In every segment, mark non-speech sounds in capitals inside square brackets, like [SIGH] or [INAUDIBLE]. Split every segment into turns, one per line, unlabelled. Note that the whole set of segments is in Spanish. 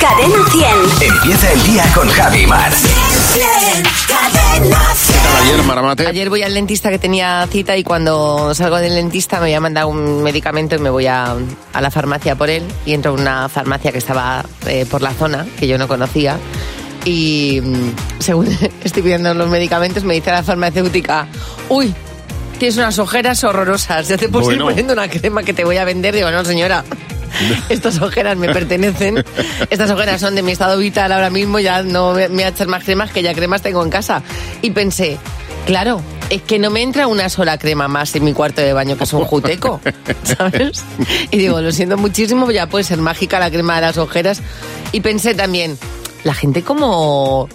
Cadena 100.
Empieza el día con Javi Mar.
Cadena 100.
¿Qué tal ayer, Maramate?
Ayer voy al dentista que tenía cita y cuando salgo del dentista me voy a mandar un medicamento y me voy a, a la farmacia por él y entro en una farmacia que estaba eh, por la zona que yo no conocía y mm, según [LAUGHS] estoy pidiendo los medicamentos me dice la farmacéutica, uy, tienes unas ojeras horrorosas, ya te puedo ir
Bueno.
poniendo una crema que te voy a vender. Digo, no señora. [LAUGHS] Estas ojeras me pertenecen. Estas ojeras son de mi estado vital ahora mismo. Ya no me voy a echar más cremas, que ya cremas tengo en casa. Y pensé, claro, es que no me entra una sola crema más en mi cuarto de baño, que es un juteco. [LAUGHS] ¿Sabes? Y digo, lo siento muchísimo, ya puede ser mágica la crema de las ojeras. Y pensé también, la gente como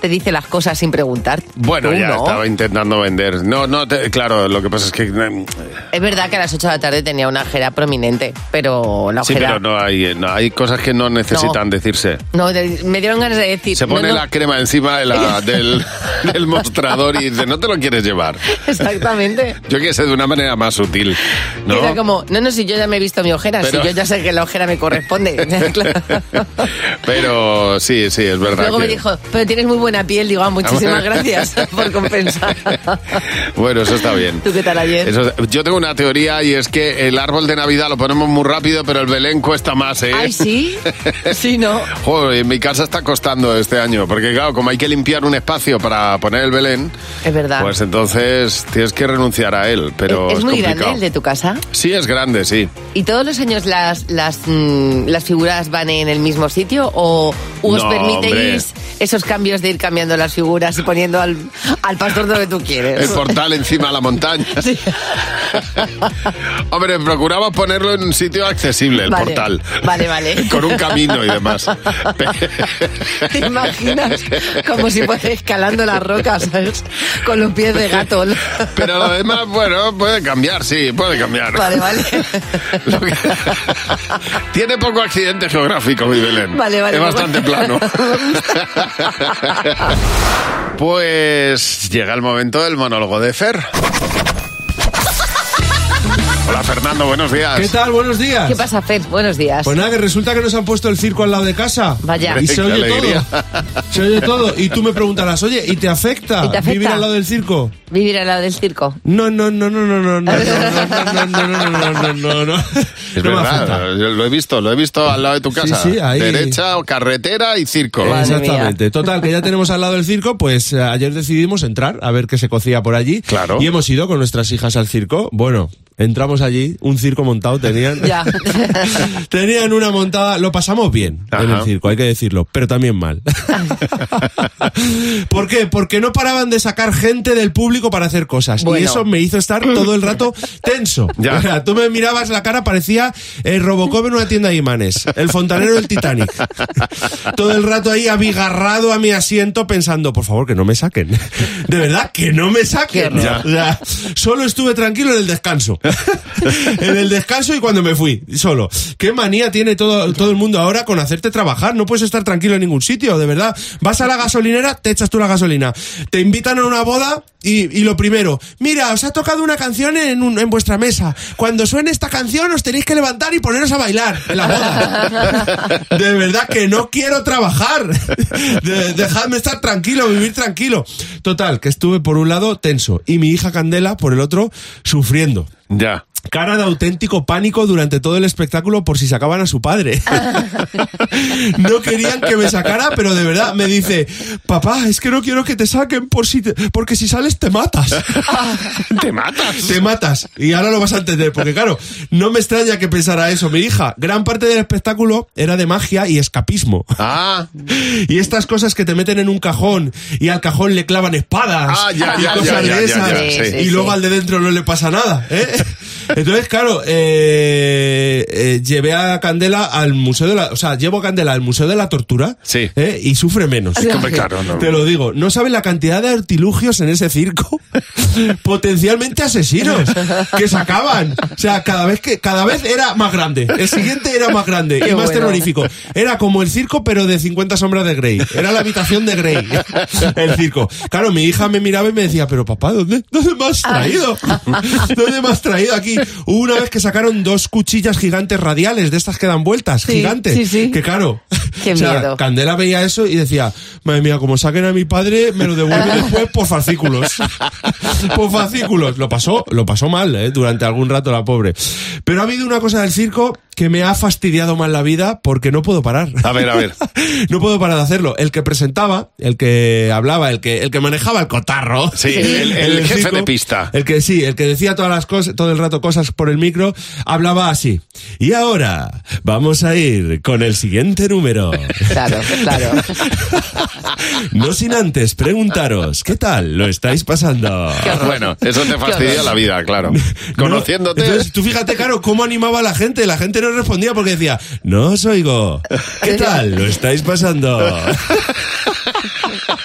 te dice las cosas sin preguntar.
Bueno,
Tú
ya
no.
estaba intentando vender. No, no, te- claro, lo que pasa es que... eh,
Es verdad que a las 8 de la tarde tenía una ojera prominente, pero la
Sí,
ojera...
pero no hay, no, hay cosas que no necesitan decirse.
No, de- me dieron ganas de decir...
Se pone
no,
la crema encima de la- [LAUGHS] del, del mostrador y dice, no te lo quieres llevar.
Exactamente. [LAUGHS]
Yo que sé, de una manera más sutil. ¿no?
Era como, no, no, si yo ya me he visto mi ojera,
Pero-
si yo ya sé que la ojera me corresponde. [LAUGHS] Claro.
Pero sí, sí, es verdad.
Luego me
que-
dijo, pero tienes muy buena piel. Digo, ah, muchísimas gracias [LAUGHS] por compensar. [LAUGHS]
Bueno, eso está bien.
¿Tú qué tal ayer?
Eso- yo tengo una teoría y es que el árbol de Navidad lo ponemos muy rápido, pero el Belén cuesta más, ¿eh?
Ay, sí. [LAUGHS] Sí, no.
Joder, en mi casa está costando este año, porque claro, como hay que limpiar un espacio para poner el Belén,
Es verdad.
pues entonces tienes que renunciar a él, pero
¿Es,
es,
muy
complicado.
grande el de tu casa?
Sí, es grande, sí.
¿Y todos los años las, las, mm, las figuras van en el mismo sitio o os
No,
permitéis esos cambios de ir cambiando las figuras y poniendo al, al pastor donde tú quieres?
El portal encima de la montaña.
Sí. [LAUGHS]
Hombre, procuramos ponerlo en un sitio accesible, el
Vale.
portal.
Vale, vale. [LAUGHS]
Con un camino y demás. [LAUGHS]
¿Te imaginas? Como si fuera escalando las rocas, ¿sabes? Con los pies de gato.
Pero lo demás, bueno, puede cambiar, sí, puede cambiar.
Vale, vale.
Que- Tiene poco accidente geográfico, mi Belén.
Vale, vale,
Es bastante plano. Pues llega el momento del monólogo de Fer. Hola Fernando, buenos días.
¿Qué tal? Buenos días.
¿Qué pasa, Fer? Buenos días.
Pues nada, que resulta que nos han puesto el circo al lado de casa.
Vaya.
Y se
Qué
oye
alegría.
todo. Se oye todo. Y tú me preguntarás, oye, ¿y te afecta,
¿Y te afecta?
vivir al lado del circo?
Vivir al lado del circo.
No, no, no, no, no, no, no, no, no, no, no, no, no, no, no, no.
Es
No
verdad, lo he visto, lo he visto al lado de tu
Sí,
casa.
sí, ahí.
Derecha, carretera y circo.
Madre
Exactamente. Total, que ya tenemos al lado el circo, pues eh, ayer decidimos entrar a ver qué se cocía por allí.
Claro.
Y hemos ido con nuestras hijas al circo. Bueno, entramos allí, un circo montado tenían. [LAUGHS]
Ya. [LAUGHS]
tenían una montada, lo pasamos bien en el circo, hay que decirlo, pero también mal. [LAUGHS] ¿Por qué? Porque no paraban de sacar gente del público para hacer cosas.
Bueno.
Y eso me hizo estar todo el rato tenso.
Ya.
O sea, tú me mirabas la cara, parecía el Robocop en una tienda de imanes, el fontanero del Titanic. todo el rato ahí abigarrado a mi asiento pensando, por favor, que no me saquen. De verdad, que no me saquen. O sea, solo estuve tranquilo en el descanso. [LAUGHS] en el descanso y cuando me fui, solo. Qué manía tiene todo, todo el mundo ahora con hacerte trabajar. No puedes estar tranquilo en ningún sitio, de verdad. Vas a la gasolinera, te echas tú la gasolina. Te invitan a una boda y, y lo primero, mira, os ha tocado una canción en, un- en vuestra mesa. Cuando suene esta canción os tenéis que levantar y poneros a bailar en la boda. [LAUGHS] De verdad que no quiero trabajar. De- dejadme estar tranquilo, vivir tranquilo. Total, que estuve por un lado tenso y mi hija Candela por el otro sufriendo.
Да.
Cara de auténtico pánico durante todo el espectáculo por si sacaban a su padre. [LAUGHS] no querían que me sacara, pero de verdad me dice, papá, es que no quiero que te saquen por si te- porque si sales te matas. [LAUGHS]
Te matas.
te matas. Y ahora lo vas a entender, porque claro, no me extraña que pensara eso. Mi hija, gran parte del espectáculo era de magia y escapismo.
Ah, [LAUGHS]
Y estas cosas que te meten en un cajón y al cajón le clavan espadas
Ah, ya,
y
ya,
cosas
ya,
de esas
sí.
y luego al de dentro no le pasa nada. ¿eh? Entonces, claro, eh, eh, llevé a Candela al Museo de la... O sea, llevo a Candela al Museo de la Tortura
Sí.
¿eh? y sufre menos.
hombre, claro, no.
Te lo digo, no saben la cantidad de artilugios en ese circo [LAUGHS] potencialmente asesinos que sacaban. O sea, cada vez que cada vez era más grande. El siguiente era más grande
Qué
y más
bueno.
terrorífico. Era como el circo pero de 50 sombras de Grey. Era la habitación de Grey. [LAUGHS] El circo. Claro, mi hija me miraba y me decía, "Pero papá, ¿dónde dónde me has traído? ¿Dónde me has traído aquí?" Hubo una vez que sacaron dos cuchillas gigantes radiales de estas que dan vueltas,
Sí,
gigantes,
sí, sí.
que claro, [LAUGHS]
Qué
o sea,
miedo.
Candela veía eso y decía, madre mía, como saquen a mi padre, me lo devuelven [LAUGHS] después por fascículos. [LAUGHS] por fascículos. Lo pasó, lo pasó mal, ¿eh? durante algún rato la pobre. Pero ha habido una cosa del circo que me ha fastidiado más la vida porque no puedo parar.
A ver, a ver. [LAUGHS]
no puedo parar de hacerlo. El que presentaba, el que hablaba, el que, el que manejaba el cotarro.
Sí, el- [LAUGHS] jefe de pista.
El que sí, el que decía todas las cosas, todo el rato cosas por el micro, hablaba así. Y ahora vamos a ir con el siguiente número. [LAUGHS]
Claro, claro.
No sin antes preguntaros, ¿qué tal lo estáis pasando?
Bueno, eso te fastidia la vida, claro.
No,
Conociéndote.
entonces, tú fíjate, claro, cómo animaba a la gente. La gente no respondía porque decía, no os oigo. [LAUGHS] ¿Qué tal lo estáis pasando? [LAUGHS]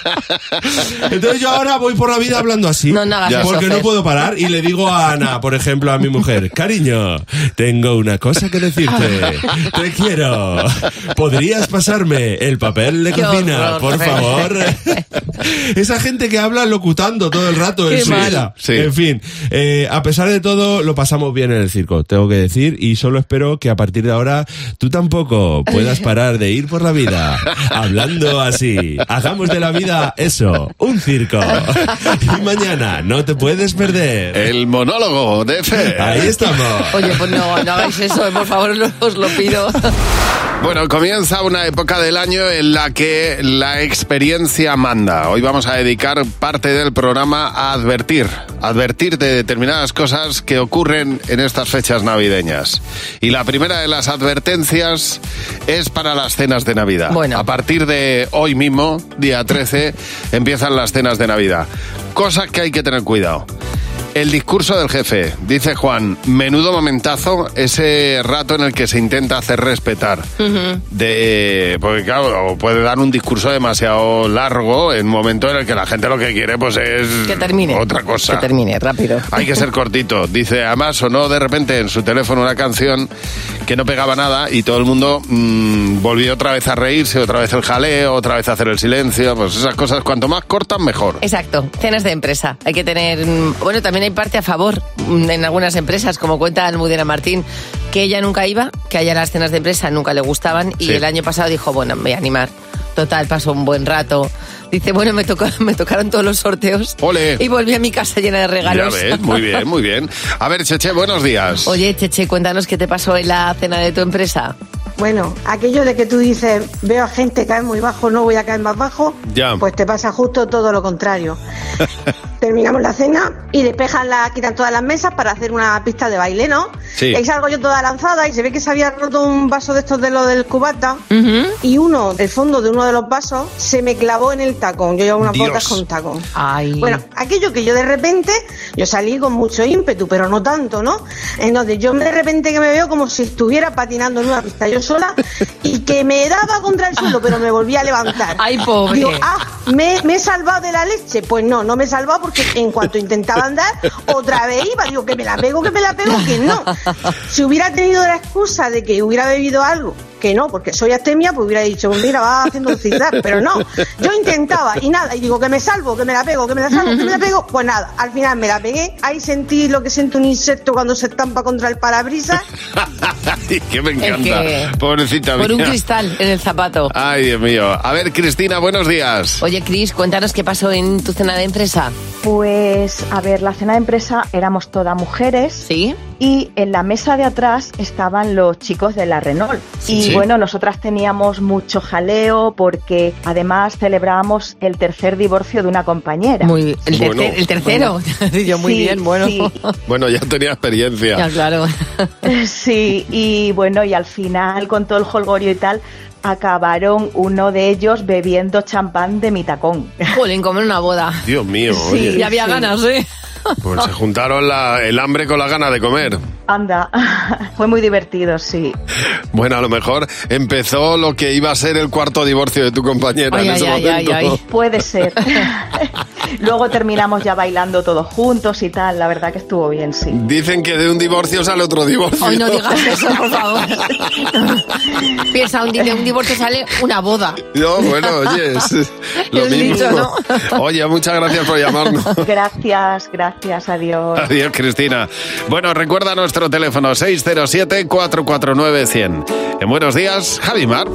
[LAUGHS] Entonces yo ahora voy por la vida hablando así.
No, no hagas
Ya.
eso,
Porque no puedo parar y le digo a Ana, por ejemplo, a mi mujer, cariño, tengo una cosa que decirte. Te quiero. ¿Podrías pasarme el papel de
Qué
cocina,
horror,
por
Fer.
favor? [LAUGHS] Esa gente que habla locutando todo el rato
Qué
en su
mal.
vida.
Sí.
En fin, eh, a pesar de todo, lo pasamos bien en el circo, tengo que decir, y solo espero que a partir de ahora tú tampoco puedas [LAUGHS] parar de ir por la vida hablando así. Hagamos de la vida eso, un circo. Y mañana no te puedes perder.
El monólogo de Fe.
Ahí estamos.
Oye, pues no, no hagáis eso, por favor, lo- os lo pido.
Bueno, comienza una época del año en la que la experiencia manda. Hoy vamos a dedicar parte del programa a advertir, advertir de determinadas cosas que ocurren en estas fechas navideñas. Y la primera de las advertencias es para las cenas de Navidad.
Bueno.
A partir de hoy mismo, día 13, empiezan las cenas de Navidad. Cosas que hay que tener cuidado. El discurso del jefe, dice Juan, menudo momentazo ese rato en el que se intenta hacer respetar. de, porque claro, puede dar un discurso demasiado largo en un momento en el que la gente lo que quiere pues es
Que termine.
otra cosa.
Que termine, rápido.
Hay que ser [LAUGHS] cortito. Dice, además sonó de repente en su teléfono una canción que no pegaba nada y todo el mundo mm, volvió otra vez a reírse, otra vez el jaleo, otra vez a hacer el silencio. Pues esas cosas, cuanto más cortan, mejor.
Exacto, cenas de empresa. Hay que tener. mm, Bueno, también hay parte a favor mm, en algunas empresas, como cuenta Almudena Martín, que ella nunca iba, que a ella las cenas de empresa nunca le gustaban y
Sí.
el año pasado dijo, bueno, me voy a animar. Total, pasó un buen rato. Dice, bueno, me, tocó, [LAUGHS] me tocaron todos los sorteos
Ole.
y volví a mi casa llena de
Ya
regalos.
ves, muy bien, muy bien. A ver, Cheche, buenos días.
Oye, Cheche, cuéntanos qué te pasó en la cena de tu empresa.
Bueno, aquello de que tú dices, veo a gente caer muy bajo, no voy a caer más bajo,
Ya.
pues te pasa justo todo lo contrario. [LAUGHS] Terminamos la cena y despejan la, quitan todas las mesas para hacer una pista de baile, ¿no?
Sí.
Y ahí salgo yo toda lanzada y se ve que se había roto un vaso de estos de lo del cubata y uno, del fondo de uno de los vasos, se me clavó en el tacón. Yo llevo unas
Dios.
botas con tacón.
Ay.
Bueno, aquello que yo de repente, yo salí con mucho ímpetu, pero no tanto, ¿no? Entonces yo de repente que me veo como si estuviera patinando en una pista yo sola y que me daba contra el suelo, pero me volví a levantar.
Ay, pobre.
Digo, ah, ¿me, me he salvado de la leche? Pues no, no me he salvado porque en cuanto intentaba andar, otra vez iba. Digo, que me la pego, que me la pego, que no. Si hubiera tenido la excusa de que hubiera bebido algo, que no, porque soy astemia, pues hubiera dicho, mira, va haciendo un zigzag, [LAUGHS] pero no. Yo intentaba y nada, y digo que me salvo, que me la pego, que me la salvo, que me la pego, pues nada, al final me la pegué, ahí sentí lo que siente un insecto cuando se estampa contra el parabrisas, [LAUGHS]
que me
Es
encanta.
que-
Pobrecita
Por un cristal en el zapato.
Ay, Dios mío. A ver, Cristina, buenos días.
Oye, Cris, cuéntanos qué pasó en tu cena de empresa.
Pues, a ver, la cena de empresa éramos todas mujeres
¿Sí?
y en la mesa de atrás estaban los chicos de la Renault. Y
Sí.
bueno, nosotras teníamos mucho jaleo porque además celebrábamos el tercer divorcio de una compañera.
Muy, el, tercer-
Bueno,
el tercero. Yo [LAUGHS] muy
Sí,
bien, bueno.
sí. [LAUGHS]
Bueno, ya tenía experiencia.
Ya, claro. [LAUGHS]
Sí, y bueno, y al final con todo el holgorio y tal, acabaron uno de ellos bebiendo champán de mi tacón.
Jolín, como en una boda.
Dios mío,
Sí.
oye.
Ya había
sí.
ganas, ¿eh?
Pues se juntaron la- el hambre con la gana de comer.
Anda, [LAUGHS] fue muy divertido, sí.
Bueno, a lo mejor empezó lo que iba a ser el cuarto divorcio de tu compañera
Ay,
en
ay,
ese
ay, ay,
momento.
ay.
Puede ser. [LAUGHS] Luego terminamos ya bailando todos juntos y tal, la verdad que estuvo bien, sí.
Dicen que de un divorcio sale otro divorcio.
Hoy no digas eso, por favor. [LAUGHS] Piensa, un, de un divorcio sale una boda.
No, bueno, oye, es lo mismo.
dicho, ¿no?
Oye, muchas gracias por llamarnos.
Gracias, gracias, adiós.
Adiós, Cristina. Bueno, recuerda nuestro teléfono 607-449-100. En Buenos Días, Javimar.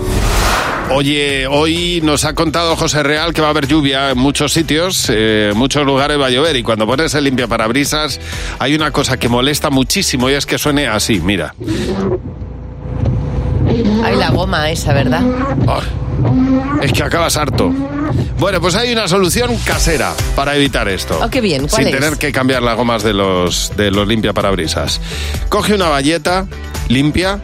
Oye, hoy nos ha contado José Real que va a haber lluvia en muchos sitios, eh, en muchos lugares va a llover y cuando pones el limpia parabrisas hay una cosa que molesta muchísimo y es que suene así, mira.
Hay la goma esa, ¿verdad?
Ah, es que acabas harto. Bueno, pues hay una solución casera para evitar esto.
Oh, qué bien. ¿Cuál
Sin
es?
tener que cambiar las gomas de los, de los limpia parabrisas. Coge una valleta limpia,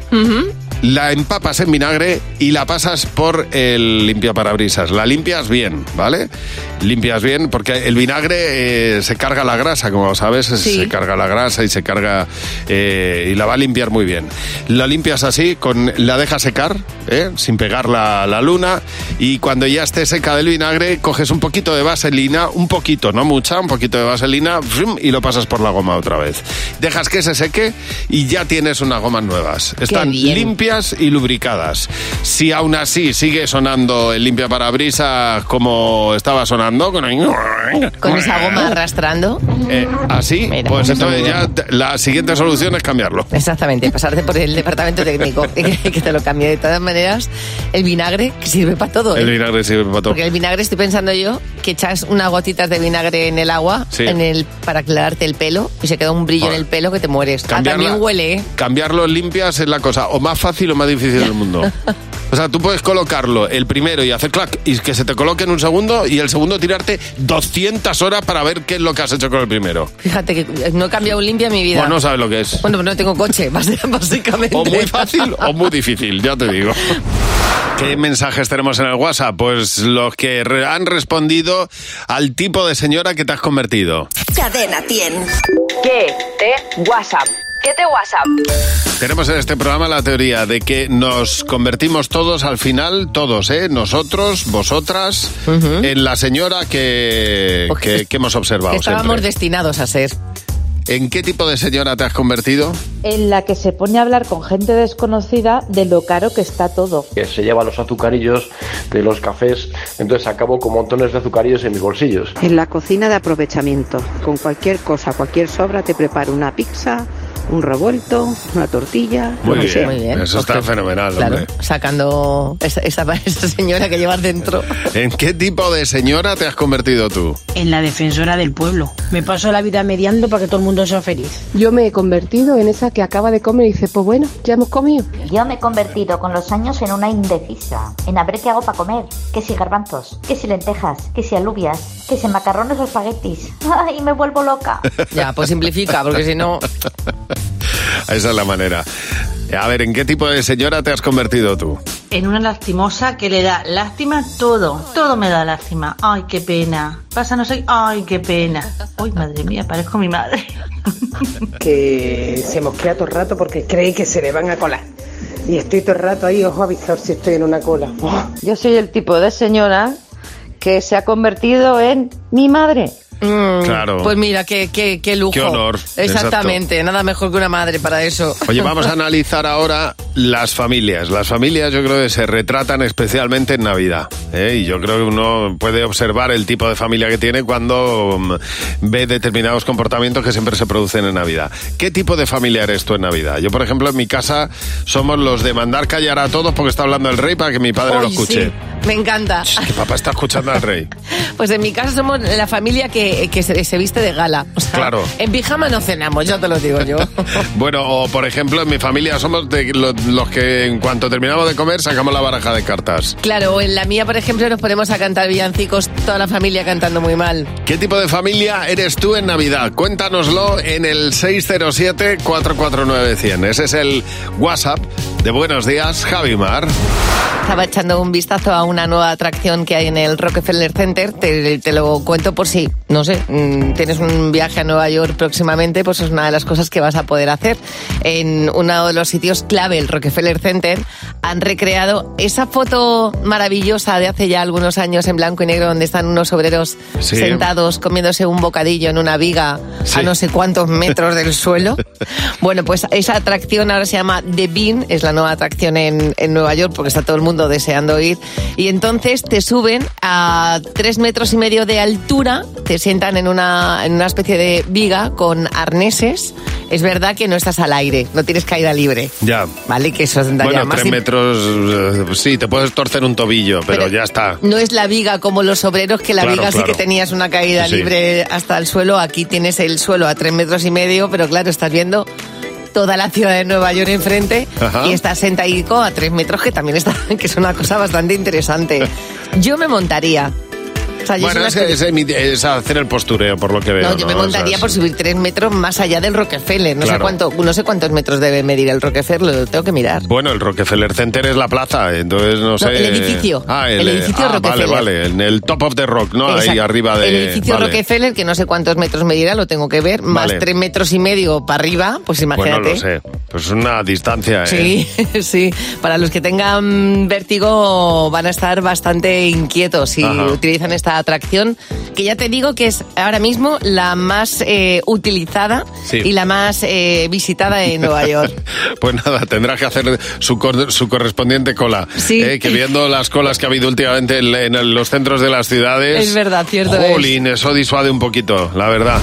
la empapas en vinagre y la pasas por el limpia parabrisas. La limpias bien, ¿vale? Limpias bien porque el vinagre eh, se carga la grasa, como sabes,
Sí.
se carga la grasa y se carga eh, y la va a limpiar muy bien. La limpias así, con la dejas secar, ¿eh? sin pegar la, la luna y cuando ya esté seca del vinagre coges un poquito de vaselina, un poquito, no mucha, un poquito de vaselina y lo pasas por la goma otra vez. Dejas que se seque y ya tienes unas gomas nuevas. Están
bien.
Limpias y lubricadas. Si aún así sigue sonando el limpia parabrisas como estaba sonando, con,
Con esa goma arrastrando.
eh, así,
Mira,
pues entonces ya la siguiente solución es cambiarlo.
Exactamente, pasarte por el departamento técnico [LAUGHS] [LAUGHS] que te lo cambie. De todas maneras, el vinagre que sirve para todo. ¿eh?
El vinagre sirve para todo.
Porque el vinagre estoy pensando yo que echas unas gotitas de vinagre en el agua
Sí.
en el, para aclararte el pelo y se queda un brillo en el pelo que te mueres. Ah, también huele, ¿eh?
Cambiarlo limpias es la cosa o más fácil o más difícil del mundo. [LAUGHS] O sea, tú puedes colocarlo el primero y hacer clac y que se te coloque en un segundo y el segundo tirarte 200 horas para ver qué es lo que has hecho con el primero.
Fíjate que no he cambiado un limpia en mi vida.
Pues no sabes lo que es.
Bueno, no tengo coche, [LAUGHS] básicamente.
O muy fácil o muy difícil, ya te digo. ¿Qué mensajes tenemos en el WhatsApp? Pues los que re- han respondido al tipo de señora que te has convertido.
Cadena 100.
¿Qué te WhatsApp? ¿Qué te WhatsApp?
Tenemos en este programa la teoría de que nos convertimos todos al final, todos, ¿eh? Nosotros, vosotras, en la señora que,
Pues
que,
que-
que hemos observado.
Que estábamos
siempre.
destinados a ser.
¿En qué tipo de señora te has convertido?
en la que se pone a hablar con gente desconocida de lo caro que está todo.
que se lleva los azucarillos de los cafés, entonces acabo con montones de azucarillos en mis bolsillos.
En la cocina de aprovechamiento, con cualquier cosa, cualquier sobra, te preparo una pizza, un revuelto, una tortilla,
Muy bien.
sea.
Muy bien.
Eso está fenomenal,
Claro,
hombre.
sacando esa, esa, [LAUGHS] esa señora que llevas dentro.
¿En qué tipo de señora te has convertido tú?
en la defensora del pueblo. Me paso la vida mediando para que todo el mundo sea feliz.
Yo me he convertido en esa que acaba de comer y dice, pues bueno, ya hemos comido.
Yo me he convertido con los años en una indecisa, en a ver qué hago para comer, que si garbanzos, que si lentejas, que si alubias, que si macarrones o espaguetis. [LAUGHS] ¡Ay, me vuelvo loca!
Ya, pues simplifica, porque si no... [LAUGHS] [LAUGHS]
Esa es la manera. A ver, ¿en qué tipo de señora te has convertido tú?
En una lastimosa que le da lástima todo. Todo me da lástima. Ay, qué pena. Pasa no sé. Ay, qué pena. Ay, madre mía, parezco mi madre. [LAUGHS]
Que se mosquea todo el rato porque cree que se le van a colar. Y estoy todo el rato ahí, ojo a avisar si estoy en una cola.
Yo soy el tipo de señora que se ha convertido en mi madre.
Mm,
Claro.
Pues mira, qué, qué, qué lujo.
Qué honor,
Exactamente, nada mejor que una madre para eso.
Oye, [LAUGHS] vamos a analizar ahora las familias. Las familias yo creo que se retratan especialmente en Navidad. ¿eh? Y yo creo que uno puede observar el tipo de familia que tiene cuando mm, ve determinados comportamientos que siempre se producen en Navidad. ¿Qué tipo de familia eres tú en Navidad? Yo, por ejemplo, en mi casa somos los de mandar callar a todos porque está hablando el rey para que mi padre lo escuche.
sí, me encanta.
Que papá está escuchando al rey. [LAUGHS]
Pues en mi casa somos la familia que, que se, se viste de gala. O sea,
Claro.
En pijama no cenamos, ya te lo digo yo. [LAUGHS]
Bueno, o por ejemplo, en mi familia somos de lo- los, que en cuanto terminamos de comer sacamos la baraja de cartas.
Claro, en la mía, por ejemplo, nos ponemos a cantar villancicos, toda la familia cantando muy mal.
¿Qué tipo de familia eres tú en Navidad? Cuéntanoslo en el 607-449-100. Ese es el WhatsApp de Buenos Días, Javi Mar.
Estaba echando un vistazo a una nueva atracción que hay en el Rockefeller Center. Te, te lo cuento por si, no sé, mm, tienes un viaje a Nueva York próximamente, pues es una de las cosas que vas a poder hacer. En uno de los sitios clave, el Rockefeller Center, han recreado esa foto maravillosa de hace ya algunos años en blanco y negro donde están unos obreros
Sí.
sentados comiéndose un bocadillo en una viga
Sí.
a no sé cuántos metros del suelo. [LAUGHS] Bueno, pues esa atracción ahora se llama The Bean, es la nueva atracción en, en Nueva York porque está todo el mundo deseando ir. Y entonces te suben a tres metros y medio de altura, te sientan en una, en una especie de viga con arneses Es verdad que no estás al aire, no tienes caída libre.
Ya.
Vale, que eso daría
Bueno,
más
tres metros, eh, sí, te puedes torcer un tobillo, pero,
Pero-
ya está.
No es la viga como los obreros, que la
Claro,
viga sí
claro.
que tenías una caída
Sí.
libre hasta el suelo. Aquí tienes el suelo a tres metros y medio, pero claro, estás viendo toda la ciudad de Nueva York enfrente
Ajá.
y estás sentadico a tres metros, que también está, [LAUGHS] que es una cosa bastante interesante. [LAUGHS] Yo me montaría. O sea, yo
Bueno, es,
una-
es- es hacer el postureo, por lo que veo.
no, yo me
¿no? O sea,
montaría por subir tres metros más allá del Rockefeller. No sé cuánto, no sé cuántos metros debe medir el Rockefeller, lo tengo que mirar.
Bueno, el Rockefeller Center es la plaza, entonces no sé.
el edificio.
Ah,
El edificio
ah,
Rockefeller.
Vale, vale, en el top of the rock, ¿no? Ahí arriba de.
El edificio
vale.
Rockefeller, que no sé cuántos metros medirá, lo tengo que ver, más tres metros y medio para arriba, pues imagínate.
no lo sé. Pues una distancia, ¿eh?
Sí, [LAUGHS] sí. Para los que tengan vértigo van a estar bastante inquietos si
Ajá.
utilizan esta atracción, que ya te digo que es ahora mismo la más eh, utilizada
Sí.
y la más eh, visitada en Nueva York. [LAUGHS]
Pues nada, tendrá que hacer su, cor- su correspondiente cola.
Sí.
Eh, que viendo las colas que ha habido últimamente en, en los centros de las ciudades.
Es verdad, cierto es.
Jolín, eso disuade un poquito, la verdad.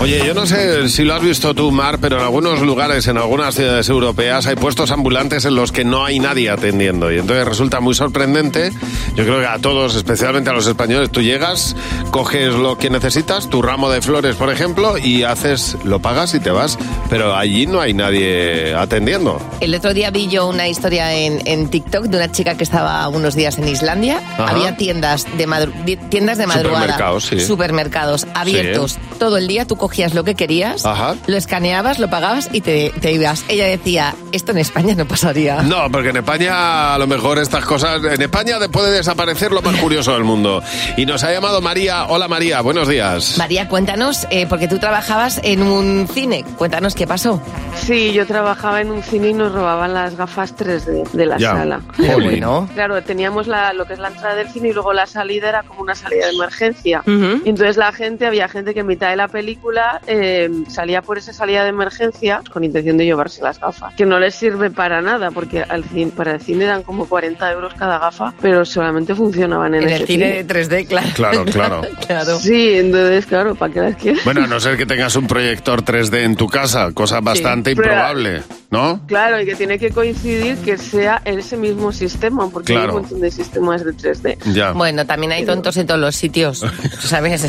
Oye, yo no sé si lo has visto tú, Mar, pero en algunos lugares, en algunas ciudades europeas, hay puestos ambulantes en los que no hay nadie atendiendo. Y entonces resulta muy sorprendente. Yo creo que a todos, especialmente a los españoles, tú llegas, coges lo que necesitas, tu ramo de flores, por ejemplo, y haces, lo pagas y te vas. Pero allí no hay nadie atendiendo.
El otro día vi yo una historia en, en TikTok de una chica que estaba unos días en Islandia.
Ajá.
Había tiendas de, madru- tiendas de madrugada.
Supermercados, sí.
Supermercados abiertos todo el día. Tú cogías lo que querías,
Ajá.
lo escaneabas, lo pagabas y te, te ibas. Ella decía, esto en España no pasaría.
No, porque en España a lo mejor estas cosas... En España puede desaparecer lo más curioso del mundo. [LAUGHS] Y nos ha llamado María. Hola María, buenos días.
María, cuéntanos, eh, porque tú trabajabas en un cine. Cuéntanos qué pasó.
Sí, yo trabajaba en un cine y nos robaban las gafas 3D de la
Ya.
sala.
Bueno.
Claro, teníamos la, lo que es la entrada del cine y luego la salida era como una salida de emergencia. Entonces la gente, había gente que en mitad de la película eh, salía por esa salida de emergencia con intención de llevarse las gafas. Que no les sirve para nada, porque al cine, para el cine dan como 40 euros cada gafa, pero solamente funcionaban en,
En
ese
el cine de 3D, [LAUGHS] claro.
Claro, claro.
claro.
Sí, entonces, claro, ¿para qué las quieres? [LAUGHS]
Bueno, a no ser que tengas un proyector 3D en tu casa, cosa bastante improbable, ¿no?
Claro, y que tiene que coincidir que sea ese mismo sistema, porque hay
Claro.
un montón de sistemas de 3D.
Ya.
Bueno, también hay tontos en todos los sitios, ¿tú [LAUGHS] ¿sabes?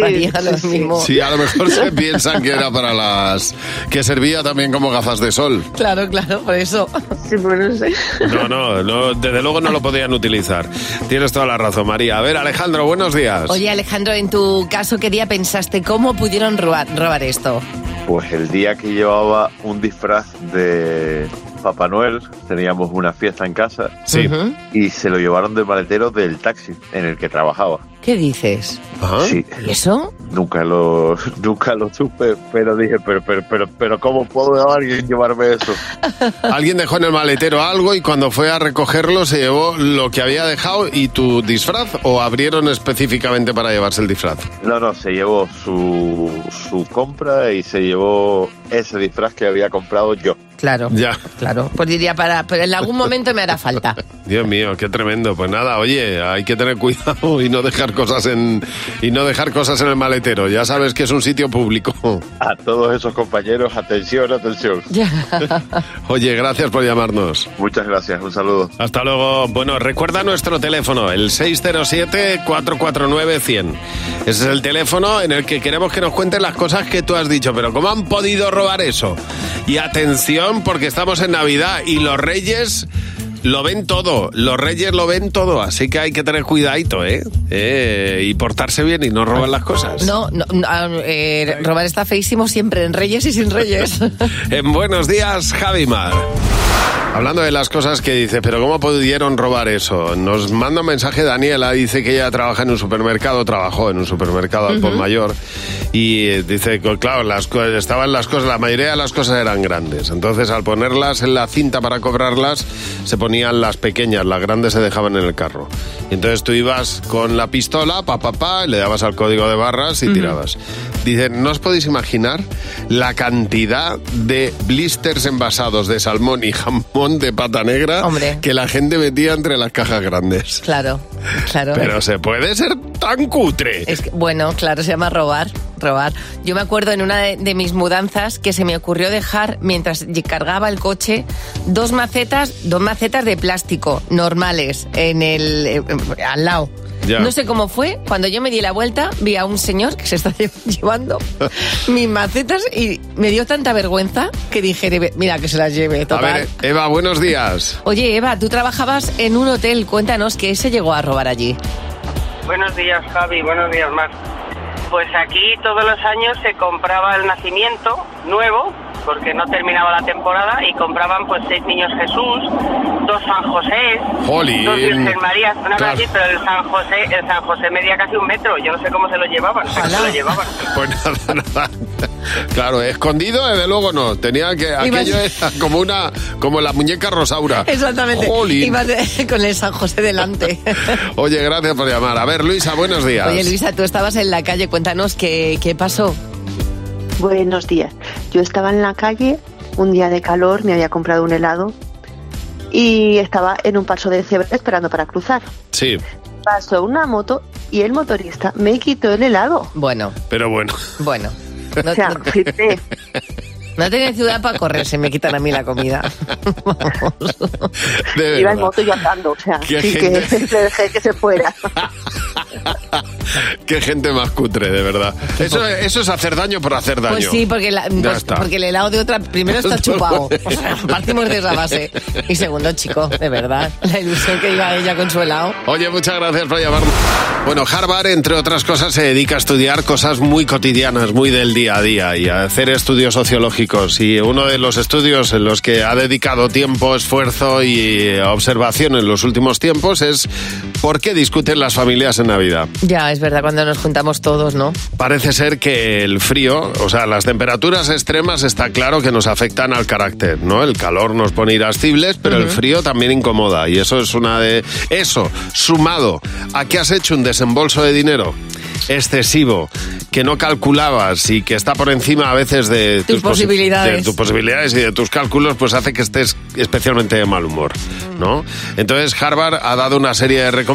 María, lo
sí,
mismo.
Sí, a lo mejor se piensan que era para las... que servía también como gafas de sol.
Claro, claro, por eso.
Sí, pues no sé.
No, no, no, desde luego no lo podían utilizar. Tienes toda la razón, María. A ver, Alejandro, buenos días.
Oye, Alejandro, en tu caso, ¿qué día pensaste cómo pudieron robar, robar esto?
Pues el día que llevaba un disfraz de Papá Noel, teníamos una fiesta en casa
Sí.
Y se lo llevaron del maletero del taxi en el que trabajaba.
¿Qué dices?
Sí.
¿Y eso?
Nunca lo, [LAUGHS] nunca lo supe, pero dije, pero, pero, pero, pero, ¿cómo puedo alguien llevarme eso? [LAUGHS]
Alguien dejó en el maletero algo y cuando fue a recogerlo se llevó lo que había dejado y tu disfraz o abrieron específicamente para llevarse el disfraz.
No, no, se llevó su, su compra y se llevó ese disfraz que había comprado yo.
Claro.
Ya.
Claro. Pues diría para, pero en algún momento me hará falta. [LAUGHS]
Dios mío, qué tremendo. Pues nada, oye, hay que tener cuidado y no dejar cosas en y no dejar cosas en el maletero. Ya sabes que es un sitio público.
A todos esos compañeros, atención, atención. [LAUGHS]
Oye, gracias por llamarnos.
Muchas gracias, un saludo.
Hasta luego. Bueno, recuerda nuestro teléfono, el 607-449-100. Ese es el teléfono en el que queremos que nos cuentes las cosas que tú has dicho. Pero ¿cómo han podido robar eso? Y atención, porque estamos en Navidad y los reyes... Lo ven todo, los reyes lo ven todo, así que hay que tener cuidadito, ¿eh? Eh, y portarse bien y no robar las cosas.
No, no, no, ah, eh, robar está feísimo siempre, en Reyes y sin Reyes. [LAUGHS]
En Buenos Días, Javimar. Hablando de las cosas que dice, pero ¿cómo pudieron robar eso? Nos manda un mensaje Daniela, dice que ella trabaja en un supermercado, trabajó en un supermercado al por mayor, y eh, dice claro, las, estaban las cosas, la mayoría de las cosas eran grandes. Entonces, al ponerlas en la cinta para cobrarlas, se ponían las pequeñas, las grandes se dejaban en el carro. Entonces tú ibas con la pistola, pa, pa, pa, le dabas al código de barras y
Ujú.
tirabas. Dice, ¿no os podéis imaginar la cantidad de blisters envasados de salmón y jamón de pata negra
Hombre.
que la gente metía entre las cajas grandes?
Claro, claro.
Pero se puede ser tan cutre.
Es que, bueno, claro, se llama robar. Robar. Yo me acuerdo en una de, de mis mudanzas que se me ocurrió dejar, mientras cargaba el coche, dos macetas, dos macetas de plástico normales en el eh, eh, al lado.
Ya.
No sé cómo fue, cuando yo me di la vuelta, vi a un señor que se está lle- [LAUGHS] llevando mis macetas y me dio tanta vergüenza que dije, mira, que se las lleve,
A
total.
ver, Eva, buenos días.
Oye, Eva, tú trabajabas en un hotel, cuéntanos qué se llegó a robar allí.
Buenos días, Javi. Buenos días, Mar. Pues aquí todos los años se compraba el nacimiento nuevo, porque no terminaba la temporada, y compraban pues seis niños Jesús, dos San José,
Jolín.
dos Virgen Marías, una
Claro.
así, pero el San José, el San José medía casi un metro. Yo no sé cómo se lo llevaban, pero se lo llevaban.
Pues nada, [LAUGHS] nada. Claro, escondido desde luego no. Tenía que. Aquello era como una. como la muñeca Rosaura.
Exactamente.
Jolín.
Ibas de- [LAUGHS] con el San José delante. [LAUGHS]
Oye, gracias por llamar. A ver, Luisa, buenos días.
Oye, Luisa, tú estabas en la calle, cuéntanos qué, qué pasó.
Buenos días. Yo estaba en la calle, un día de calor, me había comprado un helado y estaba en un paso de cebra esperando para cruzar.
Sí,
Pasó una moto y el motorista me quitó el helado.
Bueno,
pero bueno.
bueno. [LAUGHS]
O sea, flipé.
No tenía ciudad para correr, se me quitan a mí la comida. [LAUGHS]
De
Iba en moto y andando, o sea,
Qué
sí que [LAUGHS] le dejé que se fuera. [LAUGHS]
Qué gente más cutre, de verdad. Eso, eso es hacer daño por hacer daño.
Pues sí, porque, la- pues-
está.
porque el helado de otra primero está [LAUGHS] chupado. [LAUGHS] O sea, partimos de esa base. Y segundo, chico, de verdad, la ilusión que iba ella con su helado.
Oye, muchas gracias por llamarnos. Bueno, Harvard, entre otras cosas, se dedica a estudiar cosas muy cotidianas, muy del día a día y a hacer estudios sociológicos. Y uno de los estudios en los que ha dedicado tiempo, esfuerzo y observación en los últimos tiempos es por qué discuten las familias en Navidad.
Ya, es verdad, cuando nos juntamos todos, ¿no?
Parece ser que el frío, o sea, las temperaturas extremas está claro que nos afectan al carácter, ¿no? El calor nos pone irascibles, pero el
Ujú.
frío también incomoda y eso es una de eso sumado a que has hecho un desembolso de dinero excesivo que no calculabas y que está por encima a veces de
Tus
posi-
posibilidades.
de tus posibilidades y de tus cálculos, pues hace que estés especialmente de mal humor, ¿no? Entonces Harvard ha dado una serie de recomendaciones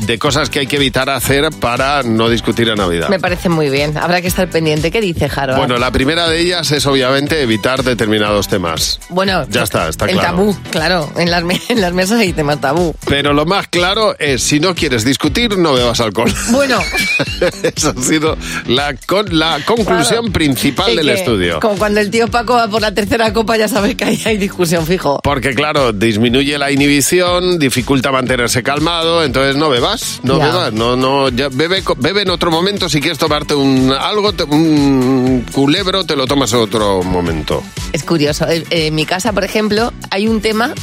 de cosas que hay que evitar hacer para no discutir en Navidad.
Me parece muy bien. Habrá que estar pendiente. ¿Qué dice Harold?
Bueno, la primera de ellas es obviamente evitar determinados temas.
Bueno,
Ya está, está
el
claro.
tabú, claro. En las, en las mesas hay temas tabú.
Pero lo más claro es, si no quieres discutir, no bebas alcohol. [LAUGHS]
Bueno, [LAUGHS]
Esa ha sido la, con- la conclusión
Claro.
principal
es
del
que,
estudio.
Como cuando el tío Paco va por la tercera copa, ya sabes que ahí hay discusión fijo.
Porque claro, disminuye la inhibición, dificulta mantenerse calmado, entonces no bebas, no
Ya.
bebas, no, no, ya bebe, co- bebe en otro momento, si quieres tomarte un algo, te- un culebro, te lo tomas en otro momento.
Es curioso. Eh, eh, En mi casa, por ejemplo, hay un tema.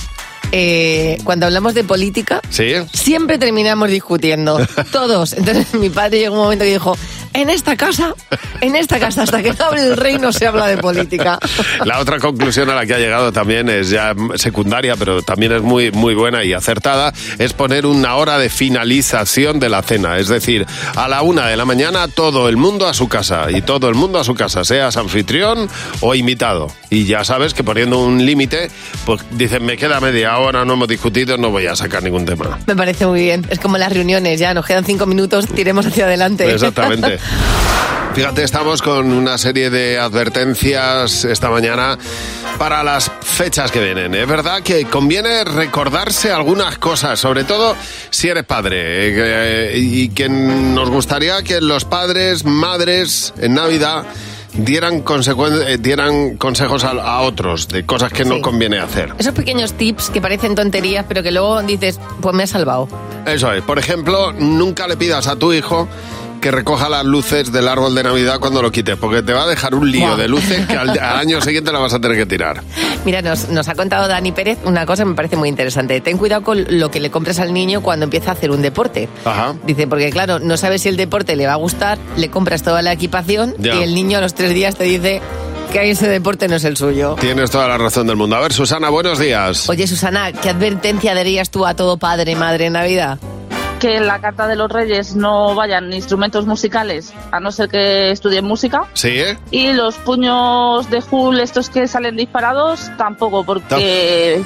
eh, cuando hablamos de política,
¿Sí?
siempre terminamos discutiendo. [LAUGHS] Todos. Entonces mi padre llegó un momento que dijo: En esta casa, en esta casa, hasta que no abre el rey, no se habla de política.
La otra conclusión a la que ha llegado también es ya secundaria, pero también es muy, muy buena y acertada, es poner una hora de finalización de la cena. Es decir, a la una de la mañana todo el mundo a su casa y todo el mundo a su casa, seas anfitrión o invitado. Y ya sabes que poniendo un límite, pues dicen, me queda media hora, no hemos discutido, no voy a sacar ningún tema.
Me parece muy bien. Es como las reuniones, ya nos quedan cinco minutos, tiremos hacia adelante.
Exactamente. Fíjate, estamos con una serie de advertencias esta mañana para las fechas que vienen. Es verdad que conviene recordarse algunas cosas, sobre todo si eres padre. eh, y que nos gustaría que los padres, madres, en Navidad dieran, eh, dieran consejos a, a otros de cosas que no conviene hacer.
Esos pequeños tips que parecen tonterías, pero que luego dices, pues me ha salvado.
Eso es. Por ejemplo, nunca le pidas a tu hijo que recoja las luces del árbol de Navidad cuando lo quites, porque te va a dejar un lío de luces que al, al año [LAUGHS] siguiente la vas a tener que tirar.
Mira, nos, nos ha contado Dani Pérez una cosa que me parece muy interesante. Ten cuidado con lo que le compres al niño cuando empieza a hacer un deporte.
Ajá.
Dice, porque claro, no sabes si el deporte le va a gustar, le compras toda la equipación
Ya.
y el niño a los tres días te dice que ese deporte no es el suyo.
Tienes toda la razón del mundo. A ver, Susana, buenos días.
Oye, Susana, ¿qué advertencia darías tú a todo padre y madre en Navidad?
Que en la carta de los reyes no vayan instrumentos musicales, a no ser que estudien música.
Sí, ¿eh?
Y los puños de Hull, estos que salen disparados, tampoco, porque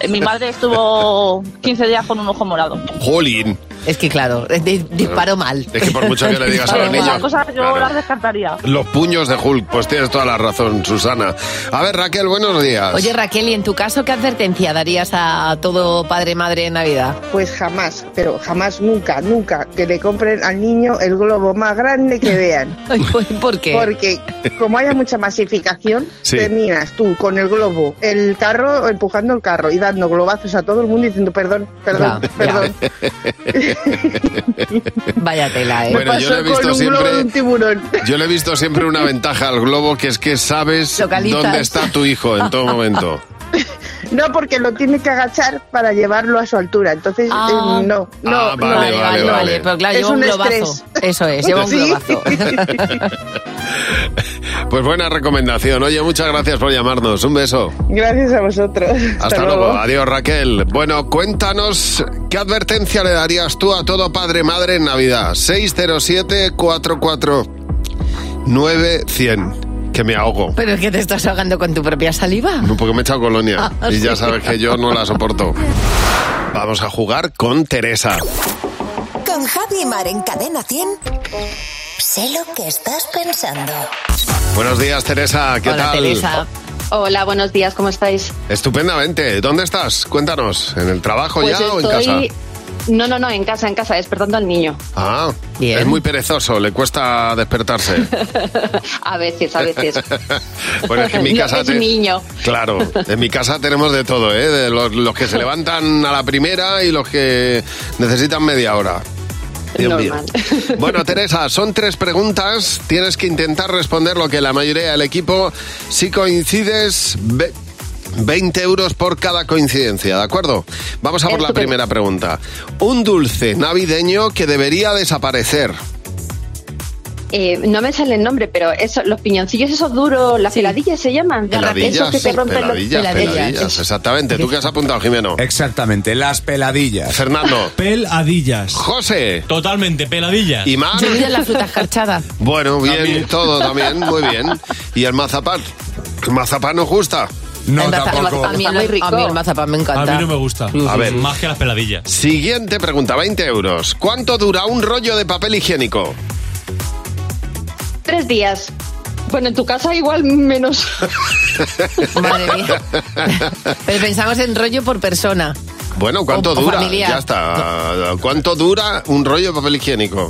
Eh, Mi madre estuvo 15 días con un ojo morado.
Jolín.
Es que claro, de- disparó mal.
Es que por mucho que le digas a los niños.
cosas yo
claro.
las descartaría.
Los puños de Hulk, pues tienes toda la razón, Susana. A ver, Raquel, buenos días.
Oye, Raquel, ¿y en tu caso qué advertencia darías a todo padre madre en Navidad?
Pues jamás, pero jamás, nunca, nunca, que le compren al niño el globo más grande que vean. [LAUGHS]
¿Por qué?
Porque como haya mucha masificación,
Sí.
terminas tú con el globo, el carro, empujando el carro y dando globazos a todo el mundo diciendo perdón, perdón,
Ya,
perdón. [LAUGHS]
Vaya tela, ¿eh?
Bueno, yo le he visto
con un globo de
siempre-
un tiburón. [LAUGHS]
Yo le he visto siempre una ventaja al globo, que es que sabes
Localizas.
dónde está tu hijo en todo momento. [LAUGHS]
No, porque lo tiene que agachar para llevarlo a su altura. Entonces,
Ah.
eh, no, no,
Ah,
no.
vale, vale, vale.
Pero claro,
Es
lleva un,
un
globazo.
estrés.
Eso es, lleva un
Sí.
globazo. [LAUGHS] [LAUGHS]
Pues buena recomendación. Oye, muchas gracias por llamarnos. Un beso.
Gracias a vosotros.
Hasta, luego. Adiós, Raquel. Bueno, cuéntanos qué advertencia le darías tú a todo padre madre en Navidad. 607-449-100. Que me ahogo.
Pero es que te estás ahogando con tu propia saliva.
No, Porque me he echado colonia. [LAUGHS]
Ah,
y ya sabes que yo no la soporto. Vamos a jugar con Teresa.
Con Javi y Mar en Cadena 100. Sé lo que estás pensando.
Buenos días, Teresa. ¿Qué tal?
Hola, buenos días, ¿cómo estáis?
Estupendamente. ¿Dónde estás? Cuéntanos. ¿En el trabajo
Pues
ya o en casa?
No, no, no, en casa, en casa, despertando al niño.
Ah, es muy perezoso, le cuesta despertarse. [LAUGHS]
A veces, a veces. [LAUGHS]
bueno, es que en mi
No,
casa...
es
te-
niño.
Claro, en mi casa tenemos de todo, ¿eh? De los, los que se levantan a la primera y los que necesitan media hora. Bueno, Teresa, son tres preguntas. Tienes que intentar responder lo que la mayoría del equipo, si coincides, 20 euros por cada coincidencia, ¿de acuerdo? Vamos a por la primera pregunta. Un dulce navideño que debería desaparecer.
Eh, no me sale el nombre, pero eso, los piñoncillos esos duros, las peladillas se llaman.
Peladillas,
Esos que te rompen los
peladillas, peladillas, exactamente. ¿Tú qué has apuntado, Jimeno?
Exactamente, las peladillas.
Fernando.
Peladillas.
José.
Totalmente, peladillas.
¿Y más?
Yo diría la fruta escarchada.
Bueno, bien, todo también, muy bien. ¿Y el mazapán? ¿El mazapán nos gusta?
No, tampoco.
A mí, el, a mí el mazapán me encanta.
A mí no me gusta.
A ver.
Más que las peladillas.
Siguiente pregunta, 20 euros. ¿Cuánto dura un rollo de papel higiénico?
Tres días. Bueno, en tu casa igual menos. [LAUGHS]
Madre mía. Pero pensamos en rollo por persona.
Bueno, ¿cuánto
O- o
dura?
familiar.
Ya está. ¿Cuánto dura un rollo de papel higiénico?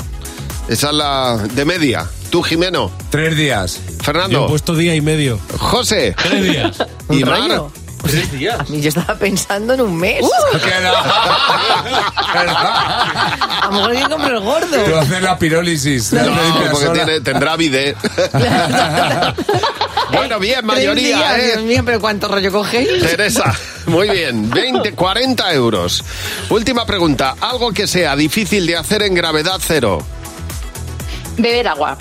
Esa es la de media. ¿Tú, Jimeno?
Tres días.
Fernando.
Yo he puesto día y medio.
José.
Tres días. [LAUGHS]
¿Y
¿Un
Mar?
rollo? A mí yo estaba pensando en un mes. [LAUGHS] [LAUGHS] A lo mejor hay que comprar el gordo.
Tú haces la pirólisis.
No,
medicina
porque tiene- tendrá bidet. bueno, bien,
Tres
mayoría,
días,
¿eh?
Dios mío, pero ¿cuánto rollo cogéis?
Teresa, muy bien. 20, 40 euros. Última pregunta. Algo que sea difícil de hacer en gravedad cero.
Beber agua.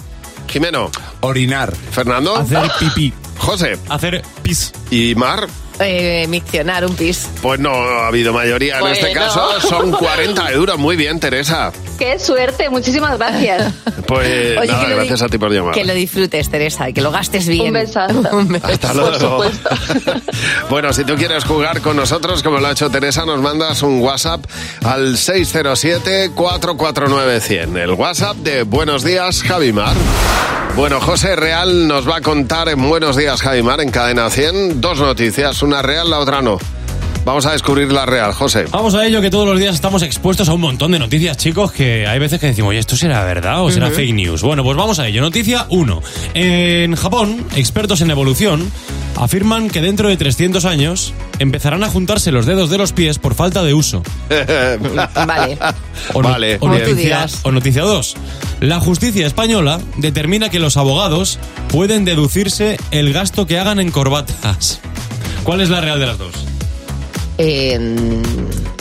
Jimeno.
Orinar.
Fernando.
Hacer pipí.
José.
Hacer pis.
¿Y Mar?
Eh, miccionar un pis.
Pues no ha habido mayoría en este caso. Son 40 euros. Muy bien, Teresa.
Qué suerte, muchísimas gracias. [LAUGHS]
Pues
Oye,
nada, gracias a ti por llamar.
Que lo disfrutes, Teresa, y que lo gastes bien.
Un besazo. [LAUGHS]
Un beso.
Hasta luego. [LAUGHS] bueno, si tú quieres jugar con nosotros, como lo ha hecho Teresa, nos mandas un WhatsApp al 607-449-100. El WhatsApp de Buenos Días, Javimar. Bueno, José Real nos va a contar en Buenos Días, Javimar, en Cadena 100, dos noticias, una real, la otra no. Vamos a descubrir la real, José.
Vamos a ello que todos los días estamos expuestos a un montón de noticias, chicos, que hay veces que decimos, oye, ¿esto será verdad o será fake news? Bueno, pues vamos a ello. Noticia 1. En Japón, expertos en evolución afirman que dentro de 300 años empezarán a juntarse los dedos de los pies por falta de uso. [LAUGHS]
Vale.
O, no-
Vale,
o noticia, o noticia 2. La justicia española determina que los abogados pueden deducirse el gasto que hagan en corbatas. ¿Cuál es la real de las dos?
Eh,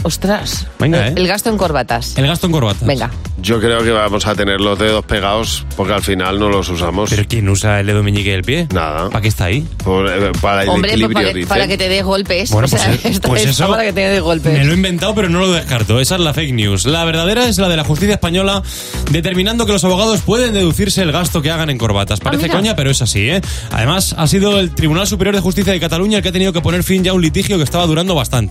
ostras.
Venga, ¿eh?
El gasto en corbatas.
El gasto en corbatas.
Venga.
Yo creo que vamos a tener los dedos pegados porque al final no los usamos.
¿Pero quién usa el dedo meñique del pie?
Nada.
¿Para qué está ahí?
Por- eh, para el
Hombre, pues
equilibrio,
para, que te dé golpes.
Bueno,
o sea,
pues, eh, pues eso
para que te dé golpes.
Me lo he inventado, pero no lo descarto. Esa es la fake news. La verdadera es la de la justicia española, determinando que los abogados pueden deducirse el gasto que hagan en corbatas. Parece
mira.
coña, pero es así, ¿eh? Además, ha sido el Tribunal Superior de Justicia de Cataluña el que ha tenido que poner fin ya a un litigio que estaba durando bastante.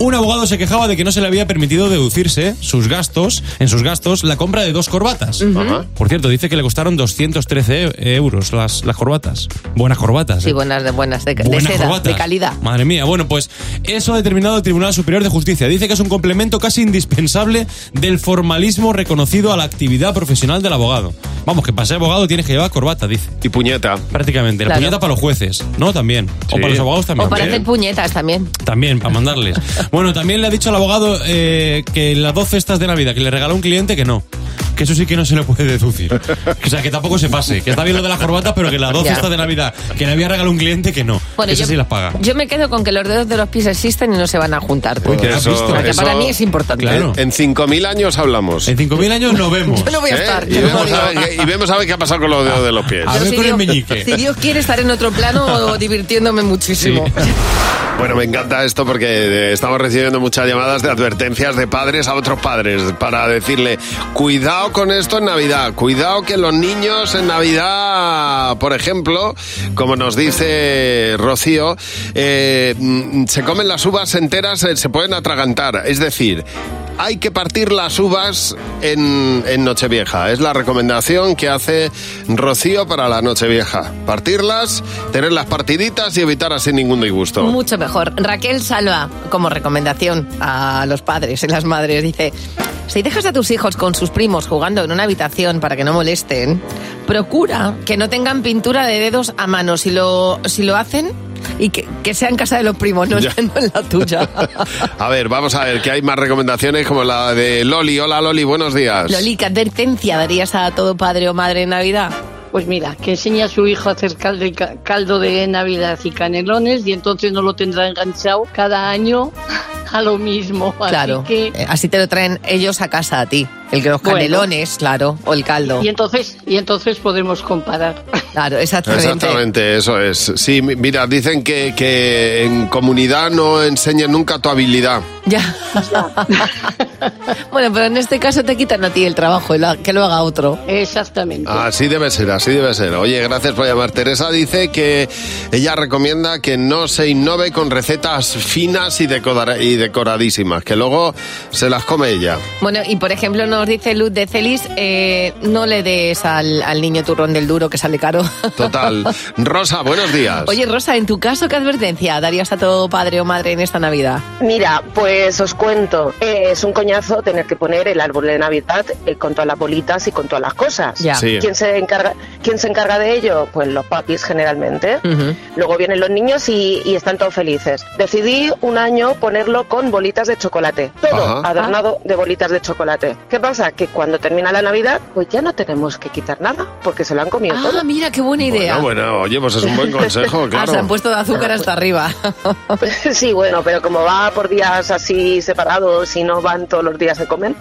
Un abogado se quejaba de que no se le había permitido deducirse sus gastos, en sus gastos, la compra de dos corbatas. Por cierto, dice que le costaron 213 e- euros las, las corbatas. Buenas corbatas.
Sí,
¿eh?
buenas, de buenas, de, de
Buenas
seda,
corbatas.
de calidad.
Madre mía, bueno, pues eso ha determinado el Tribunal Superior de Justicia. Dice que es un complemento casi indispensable del formalismo reconocido a la actividad profesional del abogado. Vamos, que para ser abogado tienes que llevar corbata, dice.
Y puñeta.
Prácticamente. La
Claro.
puñeta para los jueces, ¿no? También.
Sí.
O para los abogados también.
O para hacer puñetas también.
También, para mandarles. Bueno, también le ha dicho al abogado eh, que las dos cestas de Navidad que le regaló un cliente que no. Que eso sí que no se le puede deducir. O sea, que tampoco se pase. Que está bien lo de las corbatas, pero que las dos
Ya.
cestas de Navidad que le había regalado un cliente que no.
Bueno,
que esas sí las paga.
Yo me quedo con que los dedos de los pies existen y no se van a juntar.
Uy, ¿te has visto?
Porque
eso-
para mí es importante.
Claro.
En, en 5.000 años hablamos.
En 5.000 años nos vemos.
Yo no voy a
¿Eh?
estar.
Y
yo
vemos,
no
a ver, qué- y vemos a ver qué ha pasado con los dedos de los pies.
Ver
si
con el
Dios-
meñique.
Si Dios quiere estar en otro plano o [LAUGHS] divirtiéndome muchísimo.
Bueno, me encanta esto porque eh, estamos recibiendo muchas llamadas de advertencias de padres a otros padres para decirle, cuidado con esto en Navidad, cuidado que los niños en Navidad, por ejemplo, como nos dice Rocío, eh, mm, se comen las uvas enteras, eh, se pueden atragantar. Es decir, hay que partir las uvas en, en Nochevieja. Es la recomendación que hace Rocío para la Nochevieja. Partirlas, tenerlas partiditas y evitar así ningún disgusto.
Mucho mejor. Raquel Salva, como recomendación a los padres y las madres, dice, si dejas a tus hijos con sus primos jugando en una habitación para que no molesten, procura que no tengan pintura de dedos a mano. Lo, si lo hacen, y que, que sea en casa de los primos, no,
Ya.
no en la tuya. [LAUGHS]
A ver, vamos a ver, que hay más recomendaciones como la de Loli. Hola Loli, buenos días.
Loli, ¿qué advertencia darías a todo padre o madre en Navidad?
Pues mira, que enseñe a su hijo a hacer caldo, caldo de Navidad y canelones y entonces no lo tendrá enganchado cada año [LAUGHS] a lo mismo. Así
Claro,
que-
eh, así te lo traen ellos a casa a ti. El que los
Bueno.
canelones, claro, o el caldo.
y entonces y entonces podemos comparar.
Claro, exactamente.
Exactamente, eso es. Sí, mi- mira, dicen que, que en comunidad no enseñen nunca tu habilidad.
Ya. [LAUGHS] bueno, pero en este caso te quitan a ti el trabajo y lo- que lo haga otro.
Exactamente.
Así debe ser, así debe ser. Oye, gracias por llamar. Teresa dice que ella recomienda que no se innove con recetas finas y, decora- y decoradísimas, que luego se las come ella.
Bueno, y por ejemplo nos dice Luz de Celis, eh, no le des al, al niño turrón del duro que sale caro.
Total. [LAUGHS] Rosa, buenos días.
Oye, Rosa, en tu caso, ¿qué advertencia darías a todo padre o madre en esta Navidad?
Mira, pues os cuento, eh, es un coñazo tener que poner el árbol de Navidad eh, con todas las bolitas y con todas las cosas.
Ya. Sí.
¿Quién, se encarga, ¿Quién se encarga de ello? Pues los papis generalmente. Luego vienen los niños y, y están todos felices. Decidí un año ponerlo con bolitas de chocolate. Todo
Ajá.
adornado de bolitas de chocolate. ¿Qué pasa? Que cuando termina la Navidad, pues ya no tenemos que quitar nada, porque se lo han comido
Ah,
todo.
mira, qué buena idea.
Bueno, bueno, oye, pues es un buen consejo, [LAUGHS]
Ah,
claro.
se han puesto de azúcar hasta arriba. [LAUGHS]
Sí, bueno, pero como va por días así separados y no van todos los días se comen,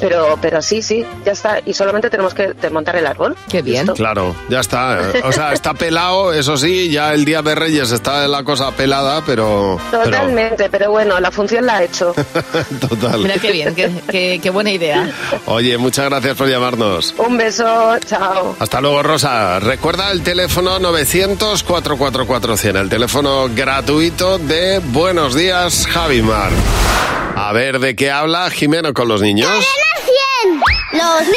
pero pero sí, sí, ya está. Y solamente tenemos que desmontar el árbol.
Qué bien.
Claro, ya está. O sea, está pelado, eso sí, ya el Día de Reyes está la cosa pelada, pero... pero-
Totalmente, pero bueno, la función la ha hecho. [LAUGHS]
total.
Mira, qué bien, qué, qué- qué buena idea.
Oye, muchas gracias por llamarnos.
Un beso, chao.
Hasta luego, Rosa. Recuerda el teléfono 900-444-100, el teléfono gratuito de Buenos Días, Javimar. A ver, ¿de qué habla Jimeno con los niños?
¡Los niños!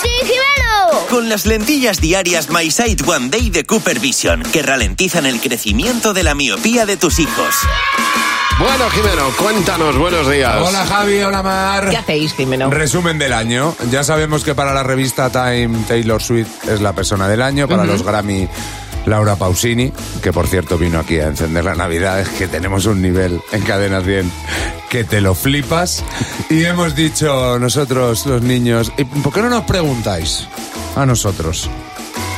¡Sí, Jimeno!
Con las lentillas diarias My Sight One Day de Cooper Vision, que ralentizan el crecimiento de la miopía de tus hijos.
Bueno, Jimeno, cuéntanos, buenos días.
Hola Javi, hola Mar.
¿Qué hacéis, Jimeno?
Resumen del año. Ya sabemos que para la revista Time Taylor Swift es la persona del año, para los Grammy Laura Pausini, que por cierto vino aquí a encender la Navidad, es que tenemos un nivel en cadenas bien que te lo flipas. Y hemos dicho nosotros los niños, ¿y ¿por qué no nos preguntáis a nosotros?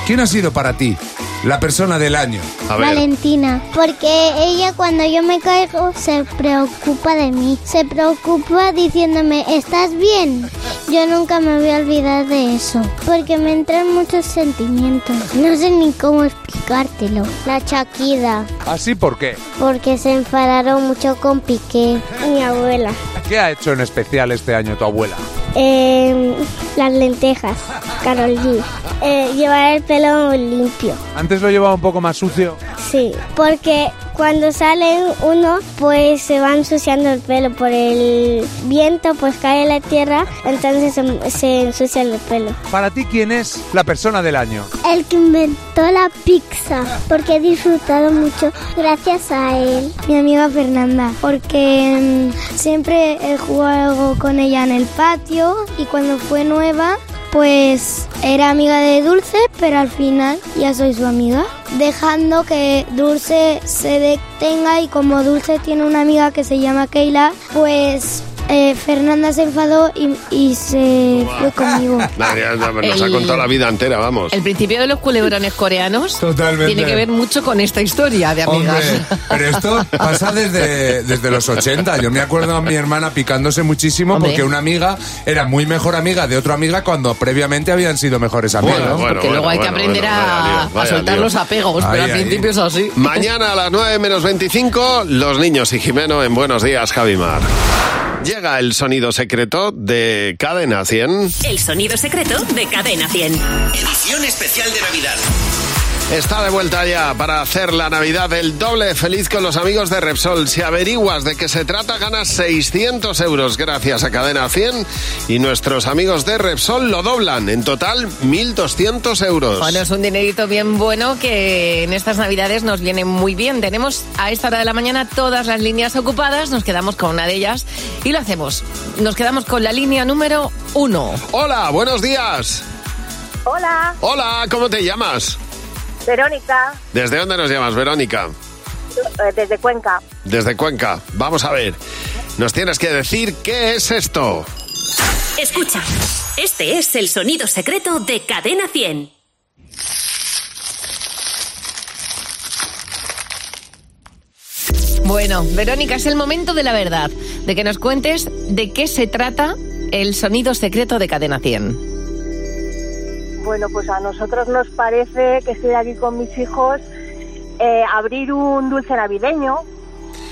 ¿Quién ha sido para ti la persona del año? A
Valentina, porque ella cuando yo me caigo se preocupa de mí. Se preocupa diciéndome, ¿estás bien? Yo nunca me voy a olvidar de eso, porque me entran muchos sentimientos. No sé ni cómo explicártelo. La Shakira,
¿Así por qué?
porque se enfadaron mucho con Piqué. Mi abuela.
¿Qué ha hecho en especial este año tu abuela?
Eh, las lentejas, Carol G. Eh, llevar el pelo limpio.
Antes lo llevaba un poco más sucio.
Sí, porque cuando salen uno, pues se va ensuciando el pelo por el viento, pues cae la tierra, entonces se, se ensucia el pelo.
Para ti, ¿quién es la persona del año?
El que inventó la pizza, porque he disfrutado mucho gracias a él. Mi amiga Fernanda, porque mm, siempre he jugado con ella en el patio y cuando fue nueva, pues era amiga de Dulce, pero al final ya soy su amiga. Dejando que Dulce se detenga y como Dulce tiene una amiga que se llama Keila, pues eh, Fernanda se enfadó y, y se fue conmigo. [LAUGHS]
Nos ha
El-
contado la vida entera, vamos.
El principio de los culebrones coreanos
Totalmente.
tiene que ver mucho con esta historia de amigas.
Hombre, pero esto pasa desde, desde los 80. Yo me acuerdo a mi hermana picándose muchísimo
Hombre.
porque una amiga era muy mejor amiga de otra amiga cuando previamente habían sido mejores amigos.
Bueno, bueno,
Porque luego
bueno,
hay que
bueno,
aprender
bueno,
a,
vaya lío,
a
vaya
soltar
lío.
los apegos, pero
Ahí,
al
ahí.
principio es así.
Mañana a las 9 menos 25, los niños y Jimeno en Buenos Días, Javimar. Llega el sonido secreto de Cadena 100.
El sonido secreto de Cadena 100.
Edición especial de Navidad.
Está de vuelta ya para hacer la Navidad el doble feliz con los amigos de Repsol. Si averiguas de qué se trata, ganas 600 euros gracias a Cadena 100 y nuestros amigos de Repsol lo doblan. En total, 1.200 euros.
Bueno, es un dinerito bien bueno que en estas navidades nos viene muy bien. Tenemos a esta hora de la mañana todas las líneas ocupadas, nos quedamos con una de ellas y lo hacemos. Nos quedamos con la línea número uno.
Hola, buenos días.
Hola,
Hola, ¿cómo te llamas?
Verónica,
¿Desde dónde nos llamas, Verónica?
eh, desde Cuenca.
Desde Cuenca. Vamos a ver. Nos tienes que decir qué es esto.
Escucha, este es el sonido secreto de Cadena 100.
Bueno, Verónica, es el momento de la verdad, de que nos cuentes de qué se trata el sonido secreto de Cadena 100.
Bueno, pues a nosotros nos parece que estoy aquí con mis hijos eh, abrir un dulce navideño,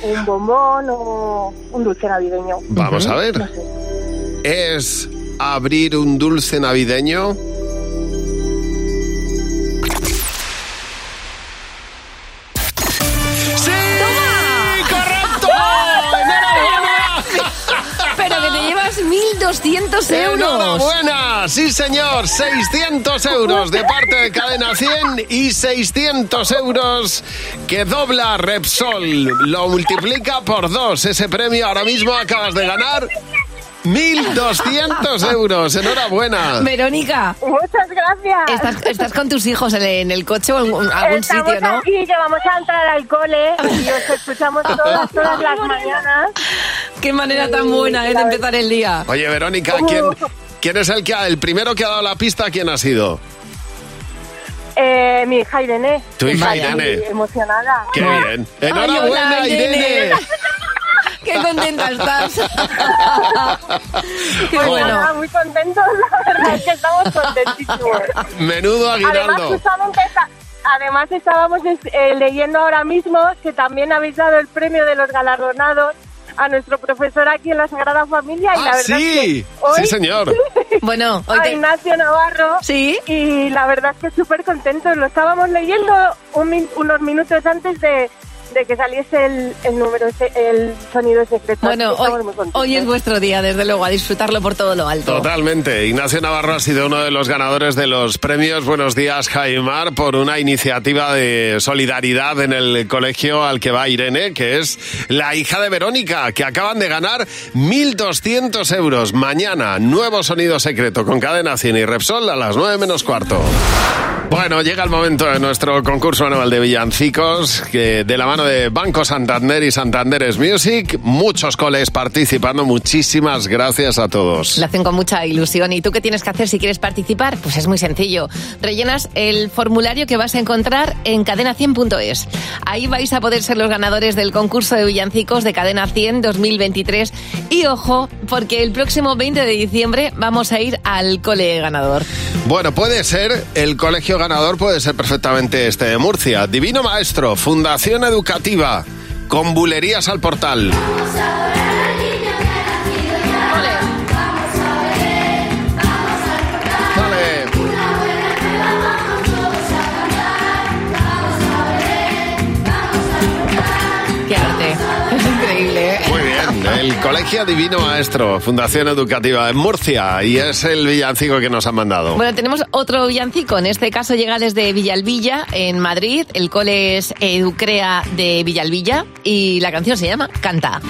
un bombón o un dulce navideño.
Vamos a ver.
No sé.
¿Es abrir un dulce navideño?
200 euros.
buena Sí, señor. 600 euros de parte de Cadena 100 y 600 euros que dobla Repsol. Lo multiplica por dos. Ese premio ahora mismo acabas de ganar. 1.200 euros. Enhorabuena.
Verónica.
Muchas gracias.
Estás, estás con tus hijos en, en el coche o en algún
Estamos
sitio, ¿no?
aquí, que vamos a entrar al cole y os escuchamos [LAUGHS] todas, todas las mañanas.
Qué manera tan buena ¿eh, de empezar el día.
Oye, Verónica, ¿quién, quién es el que ha- el primero que ha dado la pista? ¿Quién ha sido?
Eh, mi hija Irene.
Tu hija
Vaya,
Irene.
emocionada.
¡Qué bien!
Ay,
¡Enhorabuena,
hola,
Irene! [LAUGHS]
¡Qué contenta estás! [LAUGHS] ¡Qué
Pues
bueno!
nada, muy contentos, la verdad es que estamos contentísimos.
Menudo
Además,
aguinaldo.
justamente, además estábamos eh, leyendo ahora mismo que también habéis dado el premio de los galardonados a nuestro profesor aquí en la Sagrada Familia. y la
¡Ah,
verdad es
sí!
que hoy-
Sí, señor. [LAUGHS]
Bueno, hoy
a Ignacio Navarro.
Sí.
Y la verdad es que súper contentos. Lo estábamos leyendo un min- unos minutos antes de, de que saliese el, el número, el sonido secreto.
Bueno, hoy es vuestro día, desde luego, a disfrutarlo por todo lo alto.
Totalmente. Ignacio Navarro ha sido uno de los ganadores de los premios Buenos Días Jaimar por una iniciativa de solidaridad en el colegio al que va Irene, que es la hija de Verónica, que acaban de ganar 1.200 euros. Mañana, nuevo sonido secreto con cadena Cine y Repsol a las 9 menos cuarto. Bueno, llega el momento de nuestro concurso anual de villancicos, que de la mano de Banco Santander y Santanderes Music, muchos coles participando. Muchísimas gracias a todos.
Lo hacen con mucha ilusión. ¿Y tú qué tienes que hacer si quieres participar? Pues es muy sencillo. Rellenas el formulario que vas a encontrar en cadena100.es. Ahí vais a poder ser los ganadores del concurso de villancicos de Cadena 100 2023. Y ojo, porque el próximo 20 de diciembre vamos a ir al cole ganador.
Bueno, puede ser, el colegio ganador puede ser perfectamente este de Murcia. Divino Maestro, Fundación Educativa, con bulerías al portal. Colegio Divino Maestro, Fundación Educativa en Murcia, y es el villancico que nos han mandado.
Bueno, tenemos otro villancico. En este caso llega desde Villalvilla, en Madrid. El cole es Educrea de Villalvilla y la canción se llama Canta.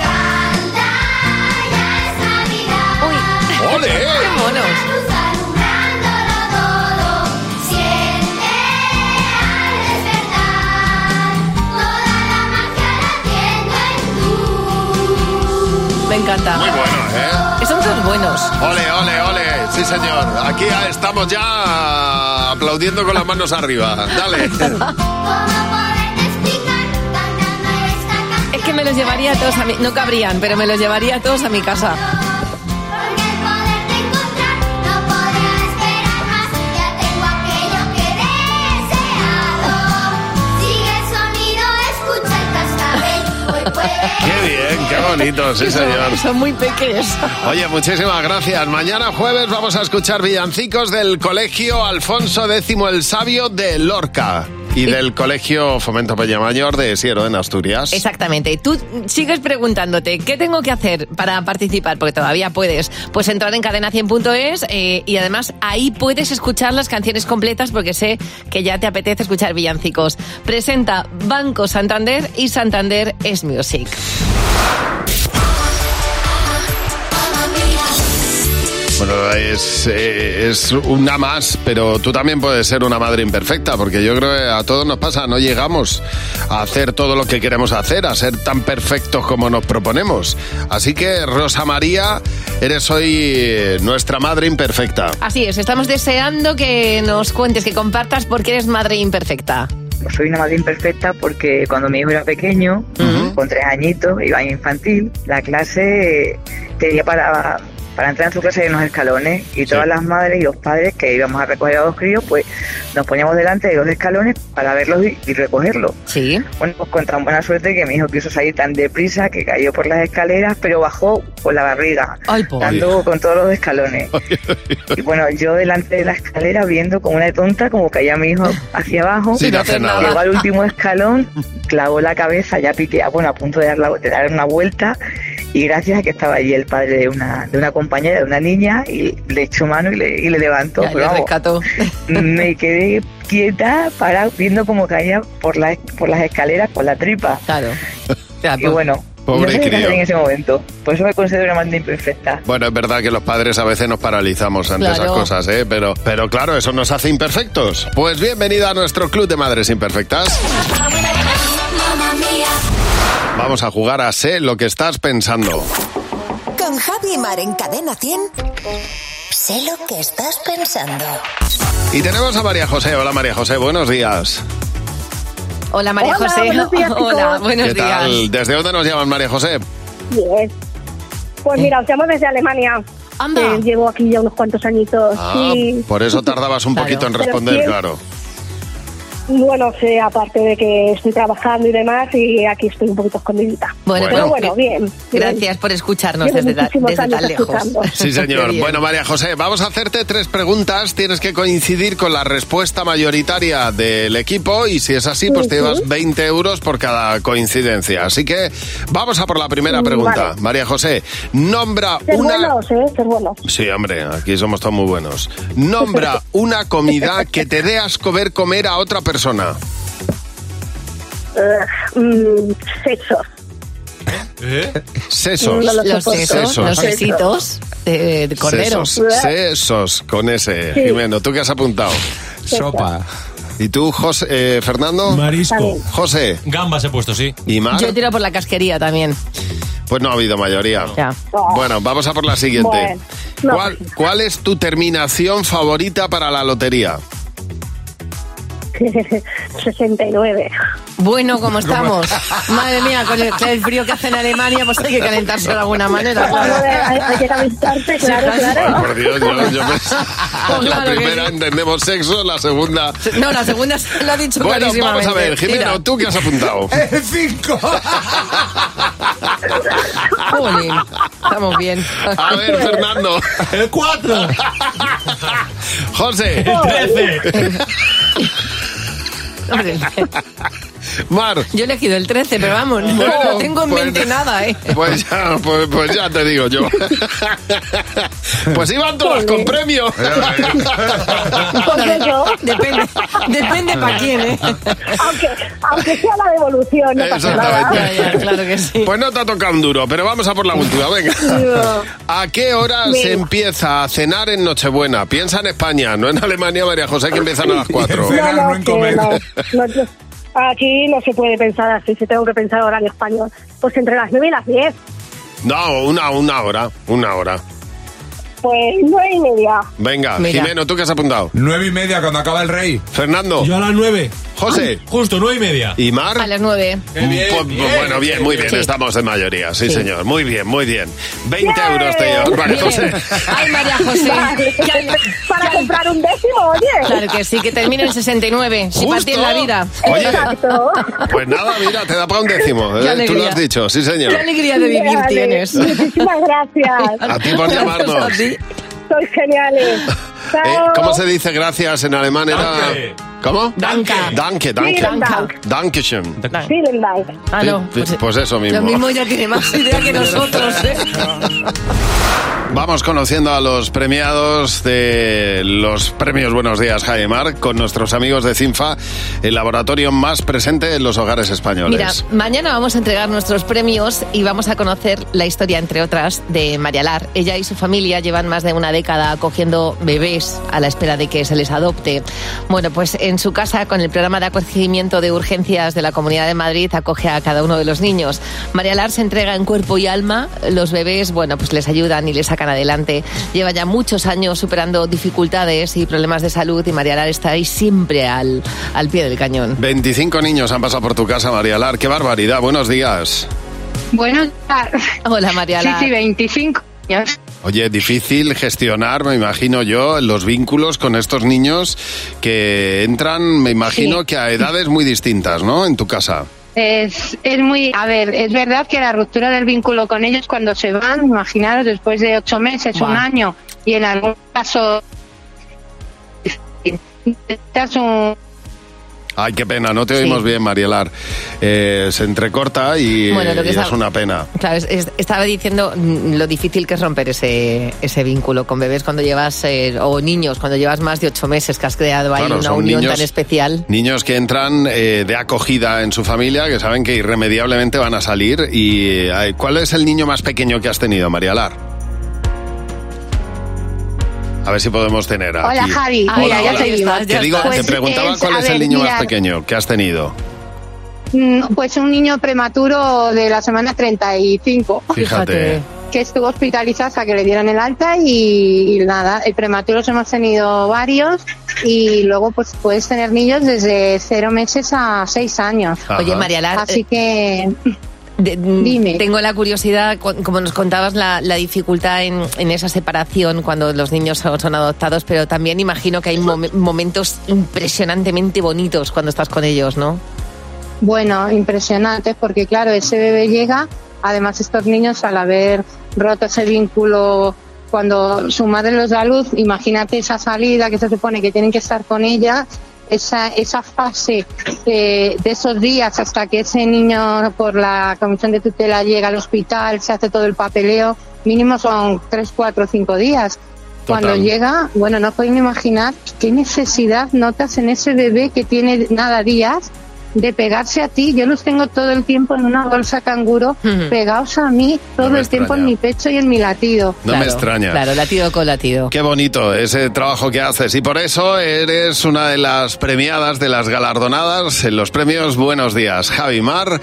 Uy,
¡Ole!
¡Qué monos! Me encanta.
Muy bueno, ¿eh?
Son todos buenos.
Ole, ole, ole. Sí, señor. Aquí estamos ya aplaudiendo con las manos arriba. Dale. [LAUGHS]
Es que me los llevaría a todos a mi... No cabrían, pero me los llevaría a todos a mi casa.
Qué bien, qué bonito, sí, señor.
Son muy pequeños.
Oye, muchísimas gracias. Mañana jueves vamos a escuchar villancicos del Colegio Alfonso X el Sabio de Lorca y del Colegio Fomento Peñamayor de Siero, en Asturias.
Exactamente. Tú sigues preguntándote, ¿qué tengo que hacer para participar? Porque todavía puedes. Pues entrar en cadena100.es eh, y además ahí puedes escuchar las canciones completas porque sé que ya te apetece escuchar villancicos. Presenta Banco Santander y Santander es Music.
Bueno, es, eh, es una más, pero tú también puedes ser una madre imperfecta, porque yo creo que a todos nos pasa, no llegamos a hacer todo lo que queremos hacer, a ser tan perfectos como nos proponemos. Así que, Rosa María, eres hoy eh, nuestra madre imperfecta.
Así es, estamos deseando que nos cuentes, que compartas por qué eres madre imperfecta.
soy una madre imperfecta porque cuando mi hijo era pequeño, con tres añitos, iba en infantil, la clase tenía para, para entrar en su clase hay unos escalones y todas las madres y los padres que íbamos a recoger a los críos, pues nos poníamos delante de los escalones para verlos y, y recogerlos.
Sí.
Bueno, pues con tan buena suerte que mi hijo quiso salir tan deprisa que cayó por las escaleras, pero bajó por la barriga,
Ay,
dando con todos los escalones. Y bueno, yo delante de la escalera viendo como una tonta, como caía mi hijo hacia abajo.
Nada.
Llegó al último escalón, clavó la cabeza, ya piqué, bueno, a punto de dar, la- de dar una vuelta. Y gracias a que estaba allí el padre de una, de una compañera, de una niña, y le echó mano y le, y le levantó.
Ya,
Pero
le
vamos,
rescató.
me [LAUGHS] quedé quieta, para viendo cómo caía por, la, por las escaleras con la tripa.
Claro.
Y bueno,
Pobre
no sé qué
crío.
hacer en ese momento. Por eso me considero una madre imperfecta.
Bueno, es verdad que los padres a veces nos paralizamos ante
Claro.
esas cosas, ¿eh? Pero, pero claro, eso nos hace imperfectos. Pues bienvenida a nuestro club de madres imperfectas. Vamos a jugar a Sé lo que estás pensando.
Con Javi y Mar en Cadena 100. Sé lo que estás pensando.
Y tenemos a María José. Hola María José, buenos días.
Hola María
Hola,
José.
buenos días, [LAUGHS] chicos.
Hola, buenos
¿Qué
días.
tal? ¿Desde dónde nos llaman María José?
Bien. Pues mira, os llamo desde Alemania. Eh, llevo aquí ya unos cuantos añitos.
Ah,
sí.
por eso tardabas un poquito en responder, claro.
Bueno, sí, aparte de que estoy trabajando y demás, y aquí estoy un poquito escondidita.
Bueno,
Pero bueno, bien. bien.
Gracias por escucharnos desde, tan lejos. [LAUGHS]
Sí, señor. Bueno, María José, vamos a hacerte tres preguntas. Tienes que coincidir con la respuesta mayoritaria del equipo y si es así, pues te llevas 20 euros por cada coincidencia. Así que vamos a por la primera
Mm,
pregunta.
vale.
María José, nombra
Ser
una...
buenos, ¿eh? Ser buenos.
Sí, hombre, aquí somos todos muy buenos. Nombra [LAUGHS] una comida que te dé asco ver comer a otra persona.
Eh, mm, sexos.
Sesos.
No lo
Los sesos, los sesitos de, de cordero.
Sesos, sesos, con ese.
Sí.
Jimeno, ¿tú qué has apuntado?
Sopa.
¿Y tú, José, eh, Fernando?
Marisco.
José.
Gambas he puesto, sí.
¿Y Mar?
Yo tiro por la casquería también.
Pues no ha habido mayoría.
Ya.
Bueno, vamos a por la siguiente.
Bueno, no.
¿Cuál, ¿Cuál es tu terminación favorita para la lotería? [LAUGHS]
69.
Bueno, ¿cómo estamos? [LAUGHS] Madre mía, con el, el frío que hace en Alemania, pues hay que calentarse de alguna manera. Claro.
hay, hay que calentarse, claro,
Ay,
claro.
por Dios, yo, yo [LAUGHS]
Pues
La
claro
primera
sí.
entendemos sexo, la segunda...
No, la segunda se lo ha dicho
Bueno, vamos a ver, Jimeno,
Mira.
¿tú qué has apuntado?
¡Cinco!
Jolín, estamos bien.
A ver, Fernando.
¡El cuatro!
José.
El 13. [LAUGHS]
Mar.
Yo he elegido el 13, pero vamos, no, no tengo en
pues-
mente nada, ¿eh?
Pues ya, pues, pues ya te digo yo. [LAUGHS] Pues iban todas con premio. [LAUGHS]
Pues yo.
Depende, depende para quién, ¿eh?
Aunque, aunque sea la devolución, no pasa nada.
Exactamente.
claro que sí.
Pues no te ha tocado un duro, pero vamos a por la última, venga. ¿A qué hora se empieza a cenar en Nochebuena? Piensa en España, no en Alemania, María José, que empiezan a las 4.
No, no, que no, no, no. Aquí no se puede pensar así, se tengo que pensar horario español. Pues entre las 9 y las 10,
No, una, una hora, una hora.
Pues 9 y media.
Venga,
Mira.
Jimeno, ¿tú qué has apuntado?
Nueve y media cuando acaba el rey.
Fernando.
Yo a las 9.
José.
Justo, nueve y media.
¿Y Mar?
A las 9.
Pues, pues, bueno, bien, muy bien,
Sí.
estamos en mayoría, sí,
Sí.
señor, muy bien, muy bien. 20 euros te llevas, María. José.
Ay, María José. [LAUGHS]
Para comprar un décimo, oye.
Claro que sí, que termine en 69. Si para ti es la vida.
Oye.
Exacto.
Pues nada, mira, te da para un décimo, ¿eh? tú lo has dicho, sí señor.
Qué alegría de vivir
Vale,
tienes.
Muchísimas gracias.
A ti por llamarnos.
A ti.
Sois geniales. [LAUGHS]
Eh. ¿Cómo se dice gracias en alemán? Era... ¿Cómo?
Danke.
Danke, danke.
Vielen Dank.
Dankeschön.
Vielen Dank.
Ah, no.
Sí, pues eso mismo.
Lo mismo ya tiene más idea que nosotros, ¿eh? [LAUGHS]
Vamos conociendo a los premiados de los premios Buenos Días, Jaimar, con nuestros amigos de CINFA, el laboratorio más presente en los hogares españoles.
Mira, mañana vamos a entregar nuestros premios y vamos a conocer la historia, entre otras, de María Lar. Ella y su familia llevan más de una década acogiendo bebés a la espera de que se les adopte. Bueno, pues en su casa, con el programa de acogimiento de urgencias de la Comunidad de Madrid, acoge a cada uno de los niños. María Lar se entrega en cuerpo y alma. Los bebés, bueno, pues les ayudan y les sacan adelante. Lleva ya muchos años superando dificultades y problemas de salud y María Lar está ahí siempre al, al pie del cañón.
25 niños han pasado por tu casa, María Lar. ¡Qué barbaridad! Buenos días.
Buenos
Hola, María
Sí,
Lar.
sí, 25 años.
Oye, difícil gestionar, me imagino yo, los vínculos con estos niños que entran, me imagino
Sí.
que a edades muy distintas, ¿no? En tu casa.
Es, es muy, a ver, es verdad que la ruptura del vínculo con ellos cuando se van, imaginaros, después de ocho meses, un año, y en algún caso necesitas un
Ay, qué pena, no te oímos bien, Marielar. Eh, se entrecorta y,
Bueno, lo que
y
está-
es una pena.
Claro, es- es- estaba diciendo mm, lo difícil que es romper ese, ese vínculo con bebés cuando llevas, eh, o niños, cuando llevas más de ocho meses que has creado ahí
Claro,
una
son
unión
niños-
tan especial.
Niños que entran eh, de acogida en su familia, que saben que irremediablemente van a salir. Y eh, ¿Cuál es el niño más pequeño que has tenido, Marielar? A ver si podemos tener aquí.
Hola, Javi.
Hola,
Mira, ya
hola.
te digo.
Te, digo, te
Pues
preguntaba
es-
cuál
a
es el niño más pequeño que has tenido.
mm, Pues un niño prematuro de la semana 35.
Fíjate.
Que estuvo hospitalizado hasta que le dieron el alta y, y nada, el prematuros hemos tenido varios y luego pues puedes tener niños desde cero meses a seis años.
Oye, María Lar,
Así que...
Dime. Tengo la curiosidad, cu- como nos contabas, la, la dificultad en, en esa separación cuando los niños son, son adoptados, pero también imagino que hay mom- momentos impresionantemente bonitos cuando estás con ellos, ¿no?
Bueno, impresionante, porque claro, ese bebé llega, además estos niños al haber roto ese vínculo cuando su madre los da luz, imagínate esa salida que se supone que tienen que estar con ella, esa, esa fase de, de esos días hasta que ese niño por la comisión de tutela llega al hospital, se hace todo el papeleo, mínimo son tres, cuatro, cinco días. Cuando llega, bueno, no pueden imaginar qué necesidad notas en ese bebé que tiene nada días de pegarse a ti. Yo los tengo todo el tiempo en una bolsa canguro pegados a mí todo el tiempo en mi pecho y en mi latido.
No me extraña.
Claro, latido con latido.
Qué bonito ese trabajo que haces y por eso eres una de las premiadas, de las galardonadas en los premios Buenos Días. Javi Mar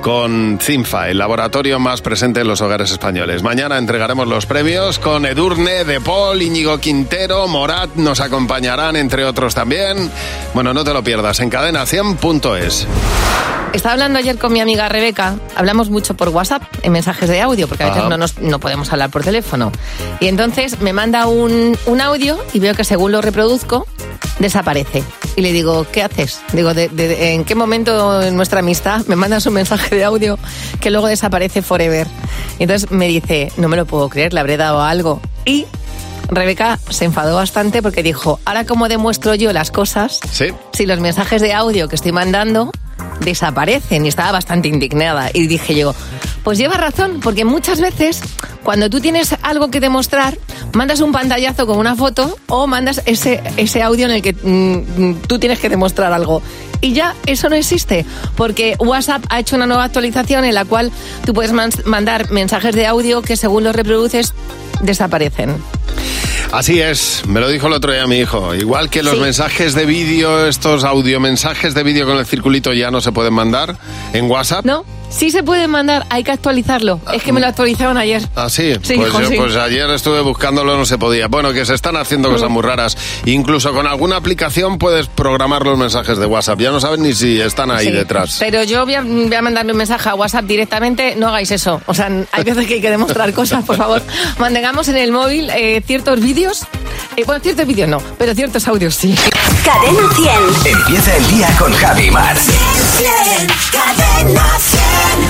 con CINFA, el laboratorio más presente en los hogares españoles. Mañana entregaremos los premios con Edurne, De Paul, Íñigo Quintero, Morat nos acompañarán, entre otros también. Bueno, no te lo pierdas en cadena100.es.
Estaba hablando ayer con mi amiga Rebeca, hablamos mucho por WhatsApp, en mensajes de audio, porque a veces no, nos, no podemos hablar por teléfono. Y entonces me manda un, un audio y veo que según lo reproduzco, desaparece. Y le digo, ¿qué haces? Digo, ¿de, en qué momento en nuestra amistad me mandas un mensaje de audio que luego desaparece forever? Y entonces me dice, no me lo puedo creer, le habré dado algo. Y Rebeca se enfadó bastante porque dijo, ahora cómo demuestro yo las cosas
Sí.
si los mensajes de audio que estoy mandando desaparecen y estaba bastante indignada. Y dije yo, pues lleva razón, porque muchas veces cuando tú tienes algo que demostrar, mandas un pantallazo con una foto o mandas ese, ese audio en el que mm, tú tienes que demostrar algo. Y ya eso no existe, porque WhatsApp ha hecho una nueva actualización en la cual tú puedes man- mandar mensajes de audio que según los reproduces desaparecen.
Así es, me lo dijo el otro día mi hijo. Igual que los
Sí.
mensajes de vídeo, estos audiomensajes de vídeo con el circulito ya no se pueden mandar en WhatsApp.
¿No? Sí se puede mandar, hay que actualizarlo. Es que me lo actualizaron ayer.
Ah, sí,
Sí,
pues,
hijo,
yo-
sí.
pues ayer estuve buscándolo, no se podía. Bueno, que se están haciendo cosas
Mm.
muy raras. Incluso con alguna aplicación puedes programar los mensajes de WhatsApp. Ya no sabes ni si están ahí
Sí.
detrás.
Pero yo voy a, voy a mandarle un mensaje a WhatsApp directamente, no hagáis eso. O sea, hay veces que hay que demostrar cosas, por favor. Mantengamos en el móvil eh, ciertos vídeos. Eh, bueno, ciertos vídeos no, pero ciertos audios sí.
Cadena 100.
Empieza el día con Javi Mar.
Godzilla, nothing.